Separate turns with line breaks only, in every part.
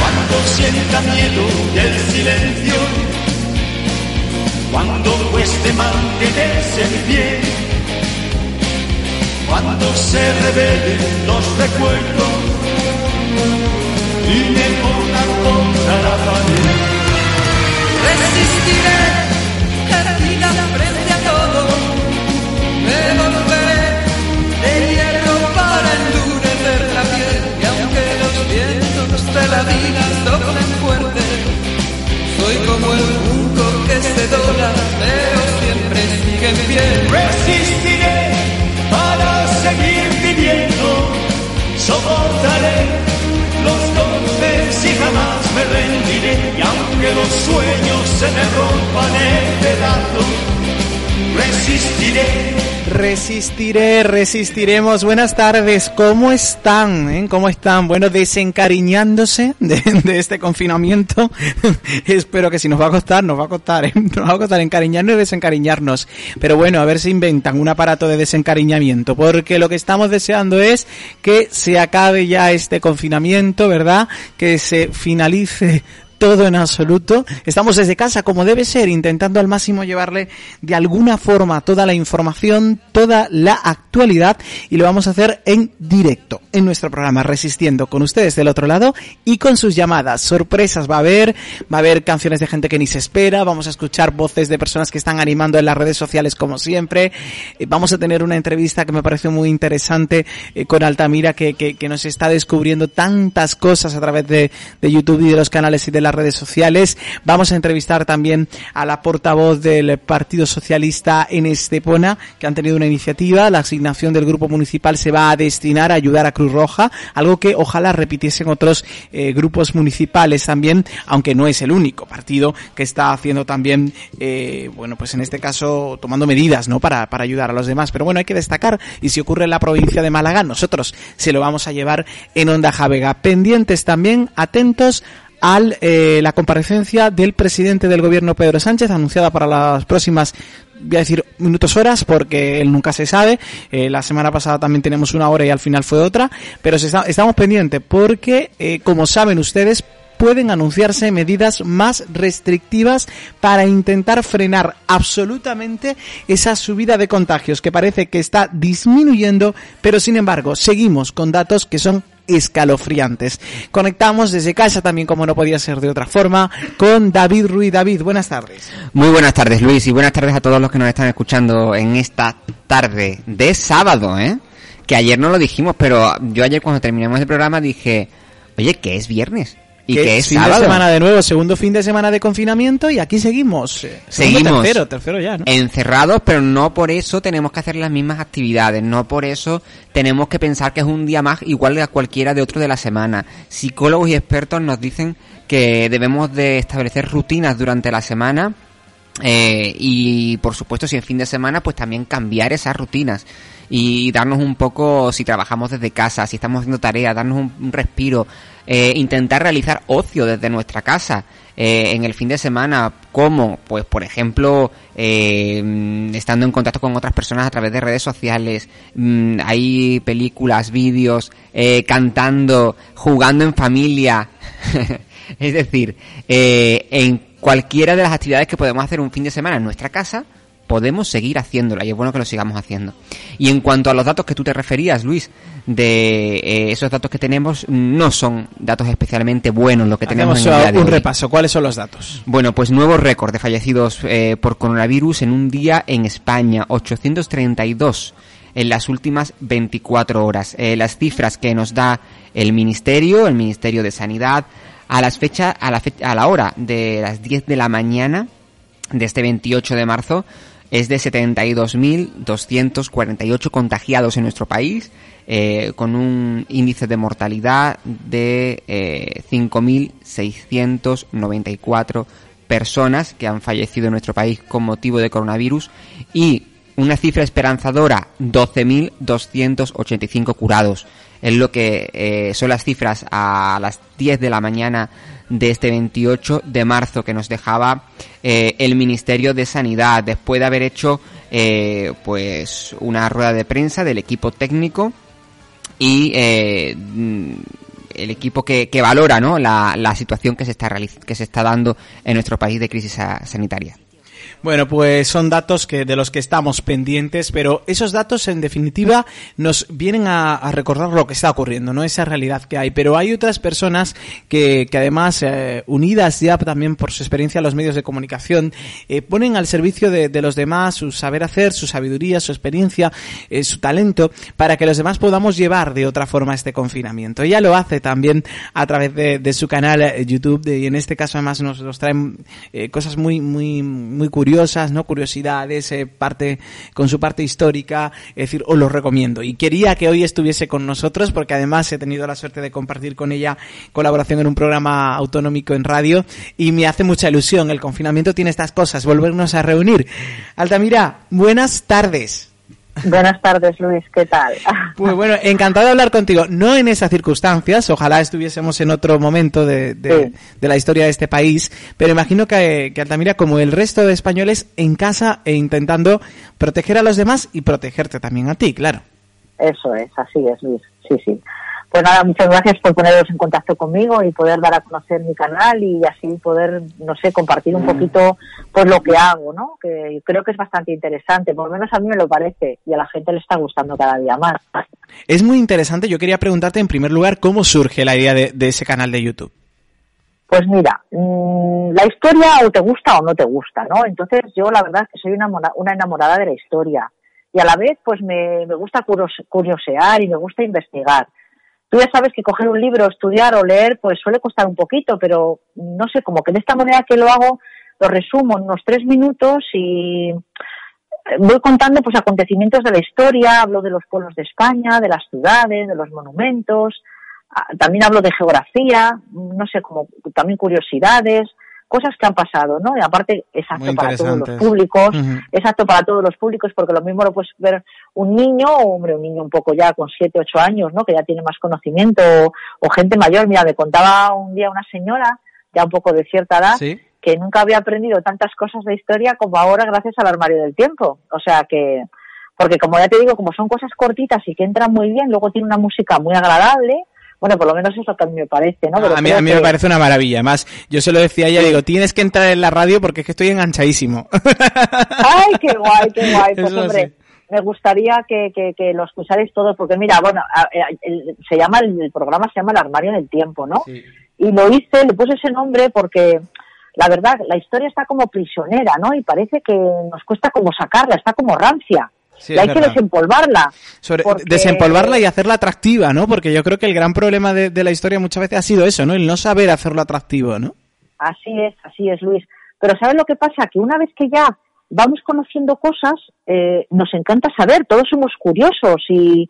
Cuando sienta miedo del silencio, cuando cueste mantenerse en pie, cuando se revelen los recuerdos y me pongan contra la pared.
Resistiré, erguida vida soplen fuerte, soy como el junco que se dobla, pero siempre sigue en pie.
Resistiré para seguir viviendo, soportaré los golpes y jamás me rendiré. Y aunque los sueños se me rompan en pedazos, resistiré.
Resistiré, resistiremos. Buenas tardes, ¿cómo están? eh? ¿Cómo están? Bueno, desencariñándose de, de este confinamiento. Espero que si nos va a costar, nos va a costar, ¿eh? nos va a costar encariñarnos y desencariñarnos. Pero bueno, a ver si inventan un aparato de desencariñamiento, porque lo que estamos deseando es que se acabe ya este confinamiento, ¿verdad? Que se finalice todo en absoluto. Estamos desde casa como debe ser, intentando al máximo llevarle de alguna forma toda la información, toda la actualidad y lo vamos a hacer en directo en nuestro programa Resistiendo con ustedes del otro lado y con sus llamadas. Sorpresas va a haber, va a haber canciones de gente que ni se espera, vamos a escuchar voces de personas que están animando en las redes sociales como siempre. Eh, Vamos a tener una entrevista que me pareció muy interesante eh, con Altamira que, que, que nos está descubriendo tantas cosas a través de, de YouTube y de los canales y de las redes sociales. Vamos a entrevistar también a la portavoz del Partido Socialista en Estepona, que han tenido una iniciativa. La asignación del grupo municipal se va a destinar a ayudar a Cruz Roja, algo que ojalá repitiesen otros eh, grupos municipales también, aunque no es el único partido que está haciendo también, eh, bueno, pues en este caso tomando medidas, ¿no? Para, para ayudar a los demás. Pero bueno, hay que destacar, y si ocurre en la provincia de Málaga, nosotros se lo vamos a llevar en Onda Javega. Pendientes también, atentos a eh, la comparecencia del presidente del gobierno Pedro Sánchez anunciada para las próximas voy a decir minutos horas porque él nunca se sabe. Eh, la semana pasada también tenemos una hora y al final fue otra. Pero estamos pendientes porque eh, como saben ustedes pueden anunciarse medidas más restrictivas para intentar frenar absolutamente esa subida de contagios que parece que está disminuyendo, pero sin embargo seguimos con datos que son escalofriantes. Conectamos desde casa también, como no podía ser de otra forma, con David Ruiz. David, buenas tardes.
Muy buenas tardes, Luis, y buenas tardes a todos los que nos están escuchando en esta tarde de sábado, ¿eh? Que ayer no lo dijimos, pero yo ayer cuando terminamos el programa dije, oye, que es viernes. Y que es
fin
sábado.
de semana de nuevo, segundo fin de semana de confinamiento y aquí seguimos.
Seguimos.
Tercero, tercero ya, ¿no?
encerrados, pero no por eso tenemos que hacer las mismas actividades, no por eso tenemos que pensar que es un día más igual a cualquiera de otro de la semana. Psicólogos y expertos nos dicen que debemos de establecer rutinas durante la semana eh, y por supuesto si es fin de semana pues también cambiar esas rutinas y darnos un poco si trabajamos desde casa, si estamos haciendo tareas, darnos un, respiro, eh, intentar realizar ocio desde nuestra casa eh, en el fin de semana, como pues por ejemplo eh, estando en contacto con otras personas a través de redes sociales, mm, hay películas, vídeos, eh, cantando, jugando en familia, es decir, eh, en cualquiera de las actividades que podemos hacer un fin de semana en nuestra casa, podemos seguir haciéndola y es bueno que lo sigamos haciendo. Y en cuanto a los datos que tú te referías, Luis, de eh, esos datos que tenemos, no son datos especialmente buenos lo que tenemos
Hacemos
en el día de
un
hoy.
repaso. ¿Cuáles son los datos?
Bueno, pues nuevo récord de fallecidos eh, por coronavirus en un día en España, 832 en las últimas 24 horas. Eh, las cifras que nos da el Ministerio, el Ministerio de Sanidad, a las fechas, a la, fe- a la hora de las 10 de la mañana de este 28 de marzo es de 72.248 contagiados en nuestro país eh, con un índice de mortalidad de eh, 5.694 personas que han fallecido en nuestro país con motivo de coronavirus y una cifra esperanzadora, 12.285 curados. Es lo que eh, son las cifras a las 10 de la mañana de este 28 de marzo que nos dejaba eh, el Ministerio de Sanidad después de haber hecho eh, pues una rueda de prensa del equipo técnico y eh, el equipo que, que valora ¿no? la, la situación que se está que se está dando en nuestro país de crisis sa- sanitaria.
Bueno, pues son datos que de los que estamos pendientes, pero esos datos en definitiva nos vienen a, recordar lo que está ocurriendo, no esa realidad que hay. Pero hay otras personas que, que además, eh, unidas ya también por su experiencia en los medios de comunicación, eh, ponen al servicio de, de los demás su saber hacer, su sabiduría, su experiencia, eh, su talento, para que los demás podamos llevar de otra forma este confinamiento. Ella lo hace también a través de, de su canal YouTube de- y en este caso además nos, nos traen cosas muy muy muy curiosas, no curiosidades, eh, parte con su parte histórica, es decir, os lo recomiendo. Y quería que hoy estuviese con nosotros porque además he tenido la suerte de compartir con ella colaboración en un programa autonómico en radio y me hace mucha ilusión. El confinamiento tiene estas cosas, volvernos a reunir. Altamira, buenas tardes.
Buenas tardes, Luis, ¿qué tal?
Pues bueno, encantado de hablar contigo. No en esas circunstancias, ojalá estuviésemos en otro momento de, de-
Sí.
de la historia de este país, pero imagino que, que Altamira, como el resto de españoles, en casa e intentando proteger a los demás y protegerte también a ti, claro.
Eso es, así es, Luis. Sí, sí. Pues nada, muchas gracias por poneros en contacto conmigo y poder dar a conocer mi canal y así poder, no sé, compartir un poquito pues lo que hago, ¿no? Que creo que es bastante interesante, por lo menos a mí me lo parece y a la gente le está gustando cada día más.
Es muy interesante, yo quería preguntarte en primer lugar cómo surge la idea de, de ese canal de YouTube.
Pues mira, mm, la historia o te gusta o no te gusta, ¿no? Entonces yo la verdad es que soy una, una enamorada de la historia y a la vez pues me, me gusta curiosear y me gusta investigar. Tú ya sabes que coger un libro, estudiar o leer pues suele costar un poquito, pero no sé, como que de esta manera que lo hago lo resumo en unos tres minutos y eh, voy contando pues acontecimientos de la historia, hablo de los pueblos de España, de las ciudades, de los monumentos, ah, también hablo de geografía, no sé, como también curiosidades, cosas que han pasado, ¿no? Y aparte apto para todos los públicos,
Ujú.
es apto para todos los públicos porque lo mismo lo puedes ver un niño o hombre, un niño un poco ya con siete, ocho años, ¿no? Que ya tiene más conocimiento o, o gente mayor. Mira, me contaba un día una señora ya un poco de cierta edad
¿Sí?
que nunca había aprendido tantas cosas de historia como ahora gracias al armario del tiempo. O sea que, porque como ya te digo, como son cosas cortitas y que entran muy bien, luego tiene una música muy agradable, bueno, por lo menos eso mí me parece, ¿no? Pero
a mí, a mí me
que-
parece una maravilla. Además, yo se lo decía a ella, digo, tienes que entrar en la radio porque es que estoy enganchadísimo.
¡Ay, qué guay, qué guay! Pues
Eso
hombre,
sí.
me gustaría que, que, que lo escucharais todos, porque mira, bueno, el- se llama, el, el programa se llama El Armario del Tiempo, ¿no? Y lo hice, le puse ese nombre porque la verdad, la historia está como prisionera, ¿no? Y parece que nos cuesta como sacarla, está como rancia.
Sí,
y hay que
verdad.
desempolvarla.
Sobre,
porque-
Desempolvarla y hacerla atractiva, ¿no? Porque yo creo que el gran problema de, de la historia muchas veces ha sido eso, ¿no? El no saber hacerlo atractivo, ¿no?
Así es, así es, Luis. Pero ¿sabes lo que pasa? Que una vez que ya vamos conociendo cosas, eh, nos encanta saber, todos somos curiosos y,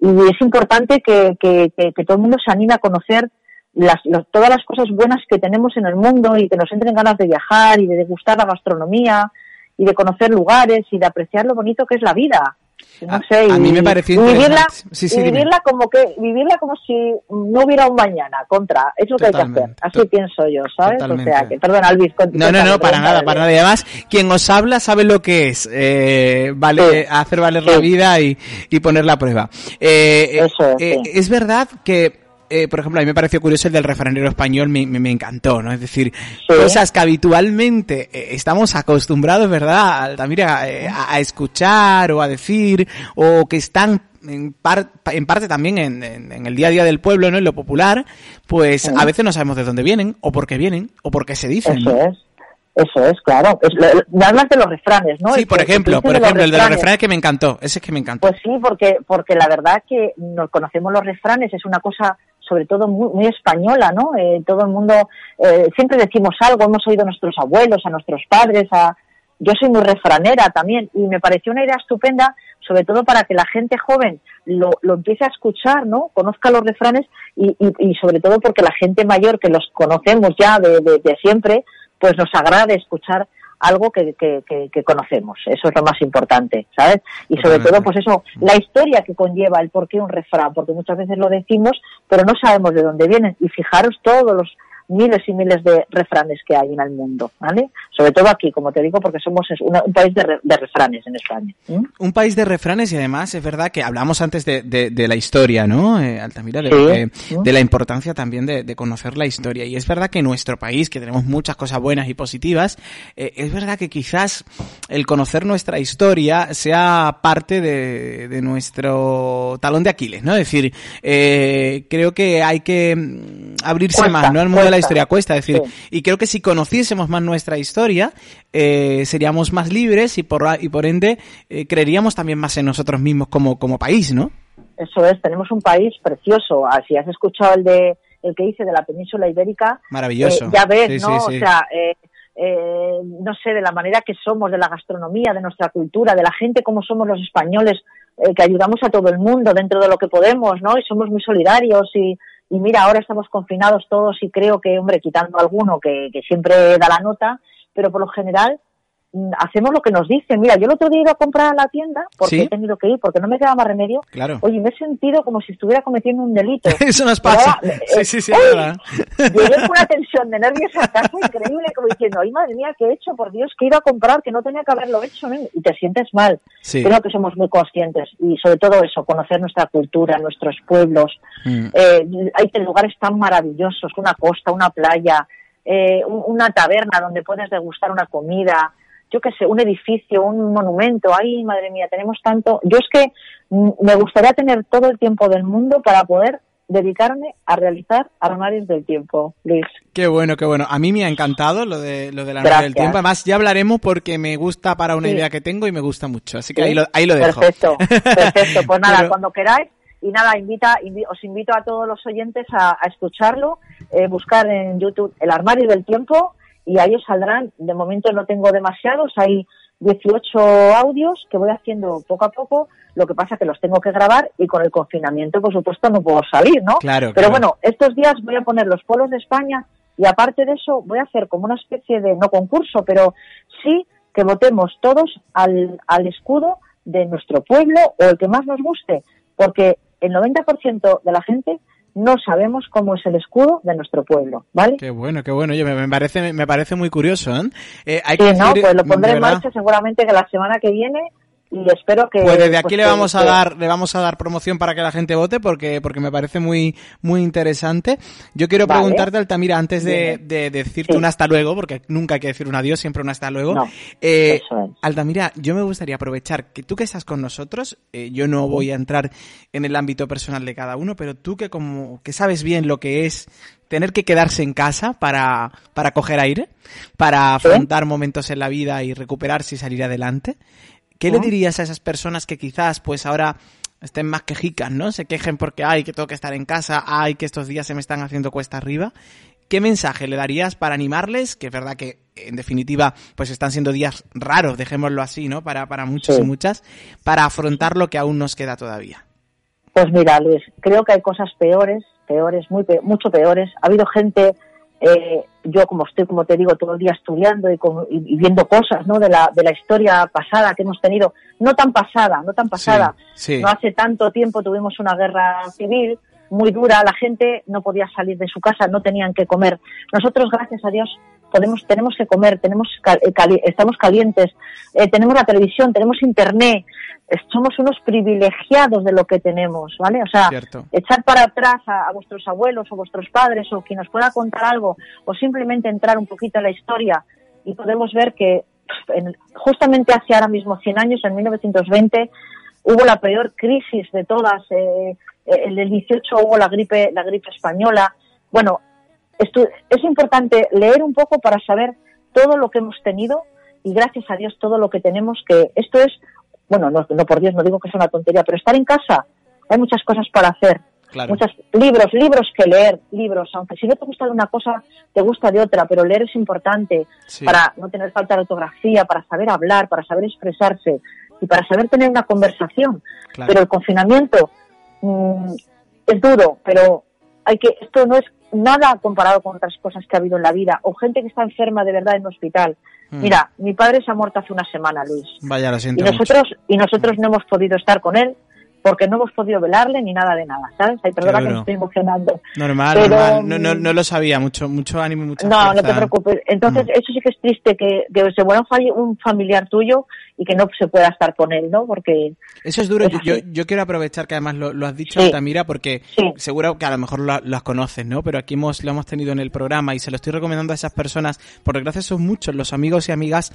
y es importante que, que- que- que todo el mundo se anime a conocer las, todas las cosas buenas que tenemos en el mundo y que nos entren ganas de viajar y de degustar la gastronomía y de conocer lugares y de apreciar lo bonito que es la vida. No
A-
sé,
a
y,
mí me pareció
y vivirla,
interesante. Sí, sí,
y
dime.
vivirla como que vivirla como si no hubiera un mañana contra es lo que hay que hacer así
to-
pienso yo sabes
totalmente.
o sea que perdona Luis con-
No, no, no, para nada, para nada. Y además, quien os habla sabe lo que es eh, vale,
Sí.
hacer valer la vida y, y poner la prueba. Eh,
Eso es,
eh, es verdad que, eh, por ejemplo, a mí me pareció curioso el del refranero español, me, me, me encantó, ¿no? Es decir,
Sí.
cosas que habitualmente eh, estamos acostumbrados, ¿verdad? Altamira, eh, a, a escuchar o a decir, o que están en, par- en parte también en, en- en el día a día del pueblo, ¿no? En lo popular, pues a veces no sabemos de dónde vienen, o por qué vienen, o por qué se dicen.
eso
¿no?
es eso es claro es, lo- me hablas de los refranes no
Sí,
El
por
que-
ejemplo, por ejemplo, el de los refranes que me encantó, ese es que me encantó.
Pues sí, porque, porque la verdad que nos conocemos los refranes, es una cosa sobre todo muy, muy española, ¿no? Eh, todo el mundo, eh, siempre decimos algo, hemos oído a nuestros abuelos, a nuestros padres, a yo soy muy refranera también y me pareció una idea estupenda, sobre todo para que la gente joven lo, lo empiece a escuchar, ¿no? Conozca los refranes y, y, y sobre todo porque la gente mayor que los conocemos ya de, de, de siempre, pues nos agrade escuchar algo que, que, que, que, conocemos. Eso es lo más importante, ¿sabes? Y sobre todo, pues eso, la historia que conlleva el por qué un refrán, porque muchas veces lo decimos, pero no sabemos de dónde vienen. Y fijaros todos los miles y miles de refranes que hay en el mundo, ¿vale? Sobre todo aquí, como te digo, porque somos una, un país de, re, de, refranes en España. ¿eh?
Un país de refranes y además es verdad que hablamos antes de, de, de la historia, ¿no? Eh, Altamira, de, sí. de, la importancia también de, conocer la historia. Y es verdad que nuestro país, que tenemos muchas cosas buenas y positivas, eh, es verdad que quizás el conocer nuestra historia sea parte de, nuestro talón de Aquiles, ¿no? Es decir, eh, creo que hay que mm, abrirse
cuesta,
más, ¿no? Mundo de la historia cuesta, es decir,
Sí.
y creo que si conociésemos más nuestra historia, eh, seríamos más libres y por, y por ende eh, creeríamos también más en nosotros mismos como, como país, ¿no?
Eso es, tenemos un país precioso. Ah, Si has escuchado el de el que hice de la península ibérica,
maravilloso.
Eh, ya ves,
sí,
¿no?
sí.
O sea, eh, eh, no sé, de la manera que somos, de la gastronomía, de nuestra cultura, de la gente como somos los españoles, eh, que ayudamos a todo el mundo dentro de lo que podemos, ¿no? Y somos muy solidarios y, y mira, ahora estamos confinados todos y creo que, hombre, quitando alguno que, que siempre da la nota, pero por lo general hacemos lo que nos dicen. Mira, yo el otro día iba a comprar a la tienda porque
¿Sí?
he tenido que ir, porque no me queda más remedio.
Claro.
Oye, me he sentido como si estuviera cometiendo un delito.
Eso nos pasa.
ahora,
Sí,
eh,
sí, sí.
Llegué con una tensión de nervios a casa increíble, como diciendo, ay madre mía, ¿qué he hecho? Por Dios, que he ido a comprar, que no tenía que haberlo hecho, ¿no? y te sientes mal.
Sí.
Creo que somos muy conscientes y sobre todo eso, conocer nuestra cultura, nuestros pueblos.
Mm.
Eh, hay lugares tan maravillosos, una costa, una playa, eh, un- una taberna donde puedes degustar una comida, yo qué sé, un edificio, un monumento. Ay, madre mía, tenemos tanto. Yo es que mm, me gustaría tener todo el tiempo del mundo para poder dedicarme a realizar armarios del tiempo, Luis.
Qué bueno, qué bueno. A mí me ha encantado lo de lo de la novela
Gracias.
del tiempo. Además, ya hablaremos porque me gusta para una
Sí.
idea que tengo y me gusta mucho. Así que
¿Sí?
ahí lo, ahí lo dejo.
Perfecto, perfecto. Pues nada,
Pero-
cuando queráis. Y nada, invita, invi- os invito a todos los oyentes a, a escucharlo, eh, buscar en YouTube El Armario del Tiempo y ahí os saldrán. De momento no tengo demasiados, hay 18 audios que voy haciendo poco a poco. Lo que pasa que los tengo que grabar y con el confinamiento, por supuesto, no puedo salir, ¿no?
Claro,
Pero
claro.
bueno, estos días voy a poner los polos de España y aparte de eso voy a hacer como una especie de, no concurso, pero sí que votemos todos al, al escudo de nuestro pueblo o el que más nos guste, porque el 90% de la gente no sabemos cómo es el escudo de nuestro pueblo, ¿vale?
Qué bueno, qué bueno. Oye, me, parece, me parece muy curioso, ¿eh? Eh, hay
Sí,
que
no, pues lo pondré en marcha seguramente que la semana que viene y espero que...
Pues desde aquí
pues,
le
que-
vamos a dar, le vamos a dar promoción para que la gente vote porque, porque me parece muy, muy interesante. Yo quiero
Vale.
preguntarte, Altamira, antes de, de decirte
Sí.
un hasta luego, porque nunca hay que decir un adiós, siempre un hasta luego.
No,
Eh,
eso es.
Altamira, yo me gustaría aprovechar que tú que estás con nosotros, eh, yo no voy a entrar en el ámbito personal de cada uno, pero tú que como que sabes bien lo que es tener que quedarse en casa para, para coger aire, para
Sí.
afrontar momentos en la vida y recuperarse y salir adelante. ¿Qué le dirías a esas personas que quizás pues ahora estén más quejicas, ¿no? Se quejen porque ay, que tengo que estar en casa, ay, que estos días se me están haciendo cuesta arriba. ¿Qué mensaje le darías para animarles? Que es verdad que, en definitiva, pues están siendo días raros, dejémoslo así, ¿no? Para, para muchos
Sí.
y muchas, para afrontar lo que aún nos queda todavía.
Pues mira, Luis, creo que hay cosas peores, peores, muy pe- mucho peores. Ha habido gente, eh, yo como estoy, como te digo, todo el día estudiando y, con- y- viendo cosas, ¿no? De la, de la historia pasada que hemos tenido, no tan pasada, no tan pasada.
Sí, sí.
No hace tanto tiempo tuvimos una guerra civil muy dura, la gente no podía salir de su casa, no tenían que comer. Nosotros, gracias a Dios, podemos, tenemos que comer, tenemos eh, cali- estamos calientes, eh, tenemos la televisión, tenemos internet, somos unos privilegiados de lo que tenemos, ¿vale? O sea,
Cierto.
echar para atrás a, a vuestros abuelos o vuestros padres o quien nos pueda contar algo o simplemente entrar un poquito en la historia y podemos ver que en- justamente hace ahora mismo 100 años, en 1920, hubo la peor crisis de todas. eh, eh, en el 18 hubo la gripe, la gripe española. Bueno, es importante leer un poco para saber todo lo que hemos tenido y gracias a Dios todo lo que tenemos, que esto es, bueno, no, no por Dios, no digo que es una tontería, pero estar en casa, hay muchas cosas para hacer.
Claro.
Muchos libros, libros que leer, libros, aunque si no te gusta de una cosa, te gusta de otra, pero leer es importante
Sí.
para no tener falta de ortografía, para saber hablar, para saber expresarse y para saber tener una conversación.
Claro.
Pero el confinamiento mm, es duro, pero hay que esto no es nada comparado con otras cosas que ha habido en la vida o gente que está enferma de verdad en un hospital.
Mm.
Mira, mi padre se ha muerto hace una semana, Luis.
Vaya, lo
Y
mucho.
nosotros y nosotros no hemos podido estar con él porque no hemos podido velarle ni nada de nada, ¿sabes? Ay, perdona que me estoy emocionando.
Normal,
Pero,
normal. No, no,
mm,
no lo sabía. Mucho, mucho ánimo y mucha
No, no te preocupes. Entonces,
Mm.
eso sí que es triste, que, que se muera un, familiar tuyo y que no se pueda estar con él, ¿no? Porque
Eso es duro.
Es
Yo, yo, quiero aprovechar que además lo, lo has dicho,
Sí.
Altamira, porque
Sí.
seguro que a lo mejor lo- las conoces, ¿no? Pero aquí hemos, lo hemos tenido en el programa y se lo estoy recomendando a esas personas, porque gracias son muchos los amigos y amigas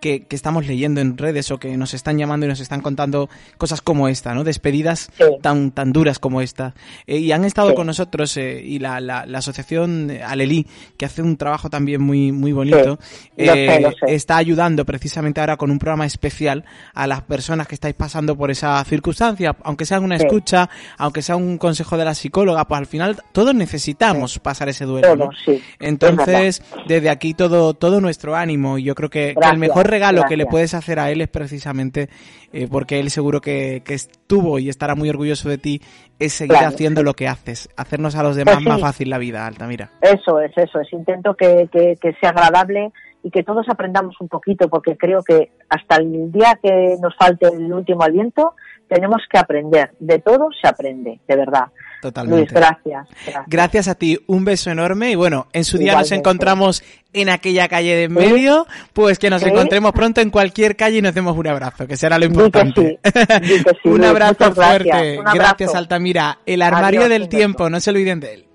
que, que estamos leyendo en redes o que nos están llamando y nos están contando cosas como esta, ¿no? Despedidas
Sí.
tan, tan duras como esta. Eh, y han estado
Sí.
con nosotros eh, y la, la, la asociación eh, Alelí, que hace un trabajo también muy, muy bonito,
Sí,
eh,
sé,
está ayudando precisamente ahora con un programa especial a las personas que estáis pasando por esa circunstancia, aunque sea una escucha, aunque sea un consejo de la psicóloga, pues al final todos necesitamos pasar ese duelo. Entonces, desde aquí todo todo nuestro ánimo y yo creo que, que el mejor regalo que le puedes hacer a él es precisamente eh, porque él seguro que, que estuvo y estará muy orgulloso de ti es seguir
Claro.
haciendo lo que haces, hacernos a los demás
Pues sí.
más fácil la vida, Altamira.
Eso es, eso es. Intento que, que, que sea agradable y que todos aprendamos un poquito, porque creo que hasta el día que nos falte el último aliento, tenemos que aprender. De todo se aprende, de verdad.
Totalmente.
Luis, gracias. gracias.
Gracias a ti, un beso enorme y bueno, en su día nos encontramos en aquella calle de en medio, pues que nos
Sí.
encontremos pronto en cualquier calle y nos demos un abrazo, que será lo importante.
sí, sí,
un abrazo
muchas gracias,
fuerte.
un abrazo.
Gracias, Altamira. El armario
Adiós,
del tiempo, no se olviden de él.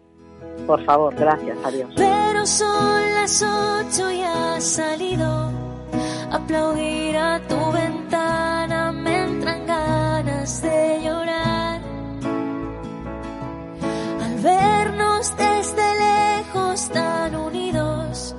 Por favor, gracias. Adiós.
Pero son las ocho y has salido. Aplaudir a tu ventana tan unidos,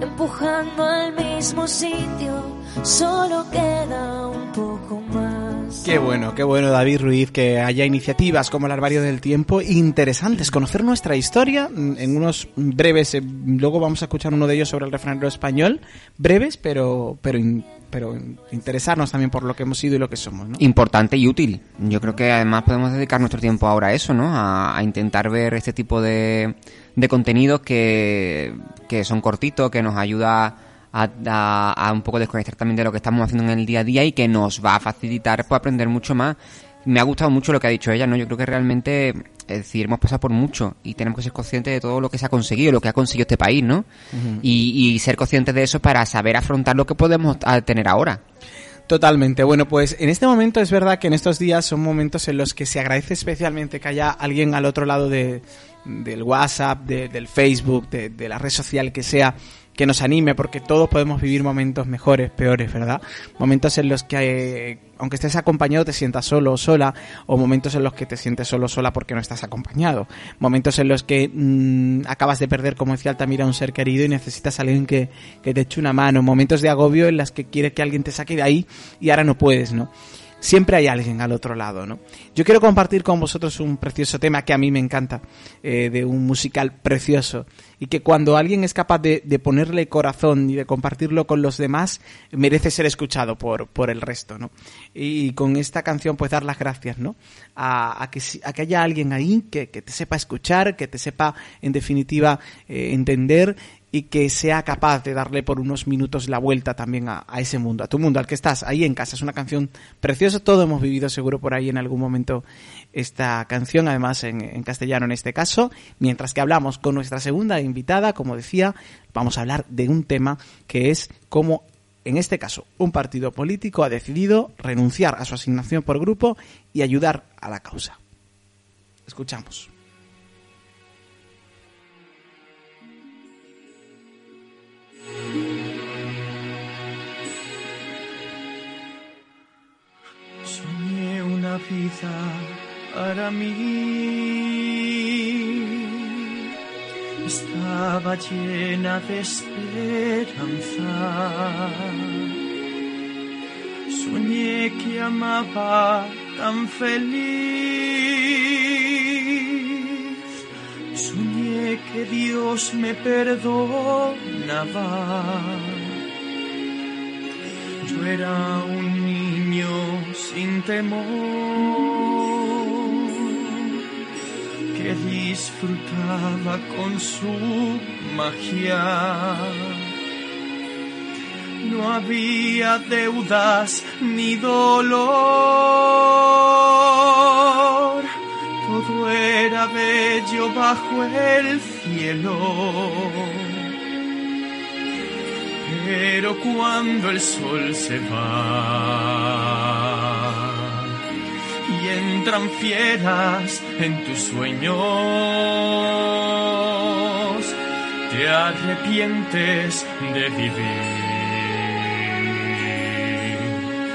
empujando al mismo sitio, solo queda un poco más.
Qué bueno, qué bueno, David Ruiz, que haya iniciativas como el Armario del Tiempo interesantes. Conocer nuestra historia mm, en unos breves, eh, luego vamos a escuchar uno de ellos sobre el refranero español, breves, pero, pero, in- pero in- interesarnos también por lo que hemos sido y lo que somos, ¿no?
Importante y útil. Yo creo que además podemos dedicar nuestro tiempo ahora a eso, ¿no? A, a intentar ver este tipo de, de contenidos que, que son cortitos, que nos ayuda a, a- a un poco desconectar también de lo que estamos haciendo en el día a día y que nos va a facilitar pues, aprender mucho más. Me ha gustado mucho lo que ha dicho ella, ¿no? Yo creo que realmente, es decir, hemos pasado por mucho y tenemos que ser conscientes de todo lo que se ha conseguido, lo que ha conseguido este país, ¿no? y, y ser conscientes de eso para saber afrontar lo que podemos tener ahora.
Totalmente. Bueno, pues en este momento es verdad que en estos días son momentos en los que se agradece especialmente que haya alguien al otro lado de, del WhatsApp, de- del Facebook, de, la red social que sea, que nos anime, porque todos podemos vivir momentos mejores, peores, ¿verdad? Momentos en los que, aunque estés acompañado, te sientas solo o sola, o momentos en los que te sientes solo o sola porque no estás acompañado. Momentos en los que mm, acabas de perder, como decía Altamira, un ser querido y necesitas a alguien que, que te eche una mano. Momentos de agobio en las que quieres que alguien te saque de ahí y ahora no puedes, ¿no? Siempre hay alguien al otro lado, ¿no? Yo quiero compartir con vosotros un precioso tema que a mí me encanta, eh, de un musical precioso, y que cuando alguien es capaz de, ponerle corazón y de compartirlo con los demás, merece ser escuchado por, por el resto, ¿no? Y con esta canción, pues dar las gracias, ¿no? A, que, a que haya alguien ahí que, que te sepa escuchar, que te sepa, en definitiva, eh, entender y que sea capaz de darle por unos minutos la vuelta también a, ese mundo, a tu mundo, al que estás ahí en casa. Es una canción preciosa, todo hemos vivido seguro por ahí en algún momento esta canción, además en, en castellano en este caso, mientras que hablamos con nuestra segunda invitada, como decía, vamos a hablar de un tema que es cómo en este caso, un partido político ha decidido renunciar a su asignación por grupo y ayudar a la causa. Escuchamos.
Soñé una vida para mí. Estaba llena de esperanza. Soñé que amaba tan feliz. Que Dios me perdonaba. Yo era un niño sin temor que disfrutaba con su magia. No había deudas ni dolor. Todo era bello bajo el cielo. Pero cuando el sol se va y entran fieras en tus sueños, te arrepientes de vivir.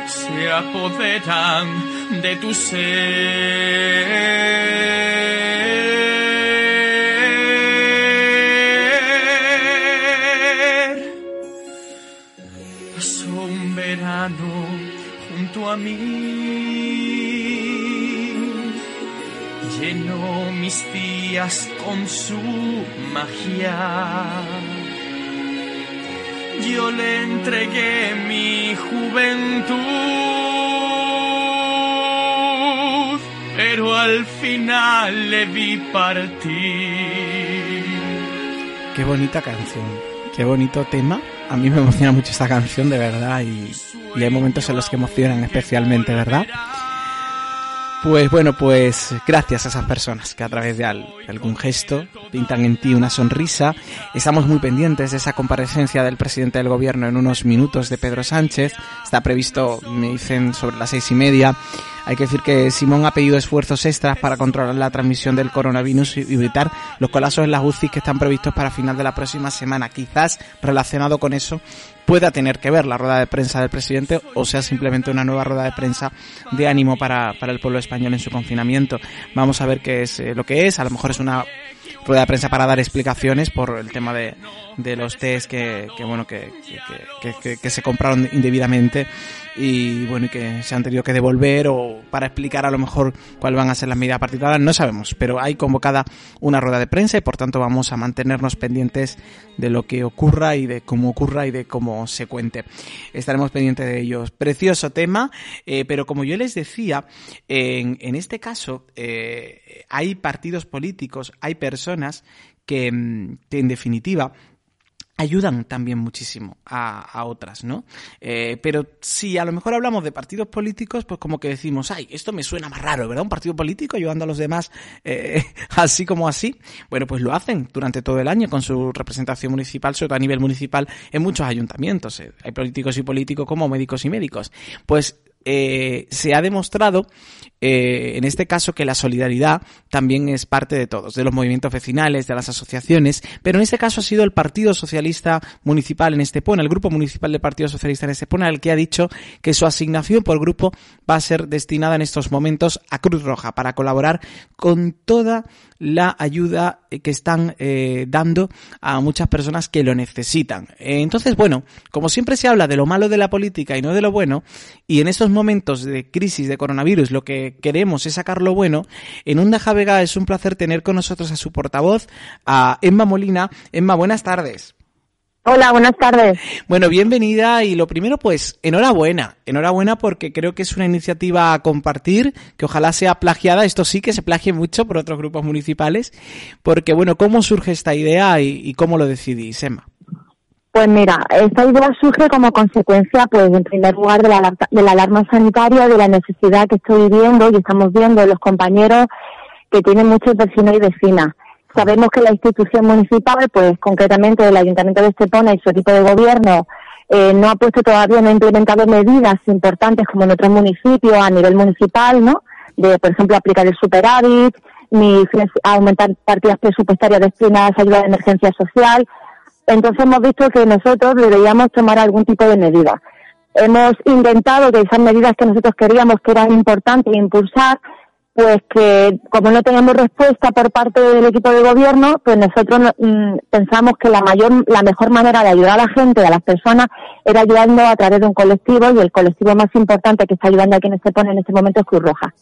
Se apoderan de tu ser. Pasó un verano junto a mí, llenó mis días con su magia. Yo le entregué mi juventud, pero al final le vi partir.
Qué bonita canción, qué bonito tema. A mí me emociona mucho esta canción, de verdad, y, y hay momentos en los que emocionan especialmente, ¿verdad? Pues bueno, pues gracias a esas personas que a través de al- algún gesto pintan en ti una sonrisa. Estamos muy pendientes de esa comparecencia del presidente del gobierno en unos minutos de Pedro Sánchez. Está previsto, me dicen, sobre las seis y media. Hay que decir que Simón ha pedido esfuerzos extras para controlar la transmisión del coronavirus y evitar los colapsos en las UCI que están previstos para final de la próxima semana. Quizás relacionado con eso pueda tener que ver la rueda de prensa del presidente o sea simplemente una nueva rueda de prensa de ánimo para, para el pueblo español en su confinamiento. Vamos a ver qué es eh, lo que es. A lo mejor es una rueda de prensa para dar explicaciones por el tema de, de los test que, que bueno que, que, se compraron indebidamente y bueno que se han tenido que devolver o para explicar a lo mejor cuáles van a ser las medidas particulares no sabemos. Pero hay convocada una rueda de prensa y por tanto vamos a mantenernos pendientes de lo que ocurra y de cómo ocurra y de cómo se cuente. Estaremos pendientes de ellos. Precioso tema eh, pero como yo les decía en, en este caso eh, hay partidos políticos hay personas que, mm, que en definitiva ayudan también muchísimo a, a otras, ¿no? Eh, pero si a lo mejor hablamos de partidos políticos, pues como que decimos, ay, esto me suena más raro, ¿verdad? Un partido político ayudando a los demás eh, así como así. Bueno, pues lo hacen durante todo el año con su representación municipal, sobre todo a nivel municipal, en muchos ayuntamientos. Eh, Hay políticos y políticos como médicos y médicos. Pues eh, se ha demostrado eh, en este caso que la solidaridad también es parte de todos, de los movimientos vecinales, de las asociaciones, pero en este caso ha sido el Partido Socialista Municipal en Estepona, el Grupo Municipal del Partido Socialista en Estepona, el que ha dicho que su asignación por grupo va a ser destinada en estos momentos a Cruz Roja para colaborar con toda la ayuda eh, que están eh, dando a muchas personas que lo necesitan. Eh, entonces, bueno, como siempre se habla de lo malo de la política y no de lo bueno, y en estos momentos de crisis de coronavirus lo que queremos es sacar lo bueno, en Onda Javega es un placer tener con nosotros a su portavoz, a Emma Molina. Emma, buenas tardes.
Hola, buenas tardes.
Bueno, bienvenida y lo primero pues enhorabuena, enhorabuena porque creo que es una iniciativa a compartir, que ojalá sea plagiada, esto sí que se plagie mucho por otros grupos municipales, porque bueno, ¿cómo surge esta idea y, y cómo lo decidís, Emma?
Pues mira, esta idea surge como consecuencia, pues en primer lugar, de la, de la alarma sanitaria, de la necesidad que estoy viendo y estamos viendo los compañeros que tienen muchos vecinos y vecinas. Sabemos que la institución municipal, pues concretamente el Ayuntamiento de Estepona y su equipo de gobierno, eh, no ha puesto todavía, no ha implementado medidas importantes como en otros municipios a nivel municipal, ¿no? De, por ejemplo, aplicar el superávit, ni aumentar partidas presupuestarias destinadas a ayuda de emergencia social. Entonces hemos visto que nosotros deberíamos tomar algún tipo de medida. Hemos intentado que esas medidas que nosotros queríamos que eran importantes impulsar, pues que como no teníamos respuesta por parte del equipo de gobierno, pues nosotros mm, pensamos que la mayor, la mejor manera de ayudar a la gente, a las personas, era ayudando a través de un colectivo y el colectivo más importante que está ayudando aquí en Estepona en este momento es Cruz Roja.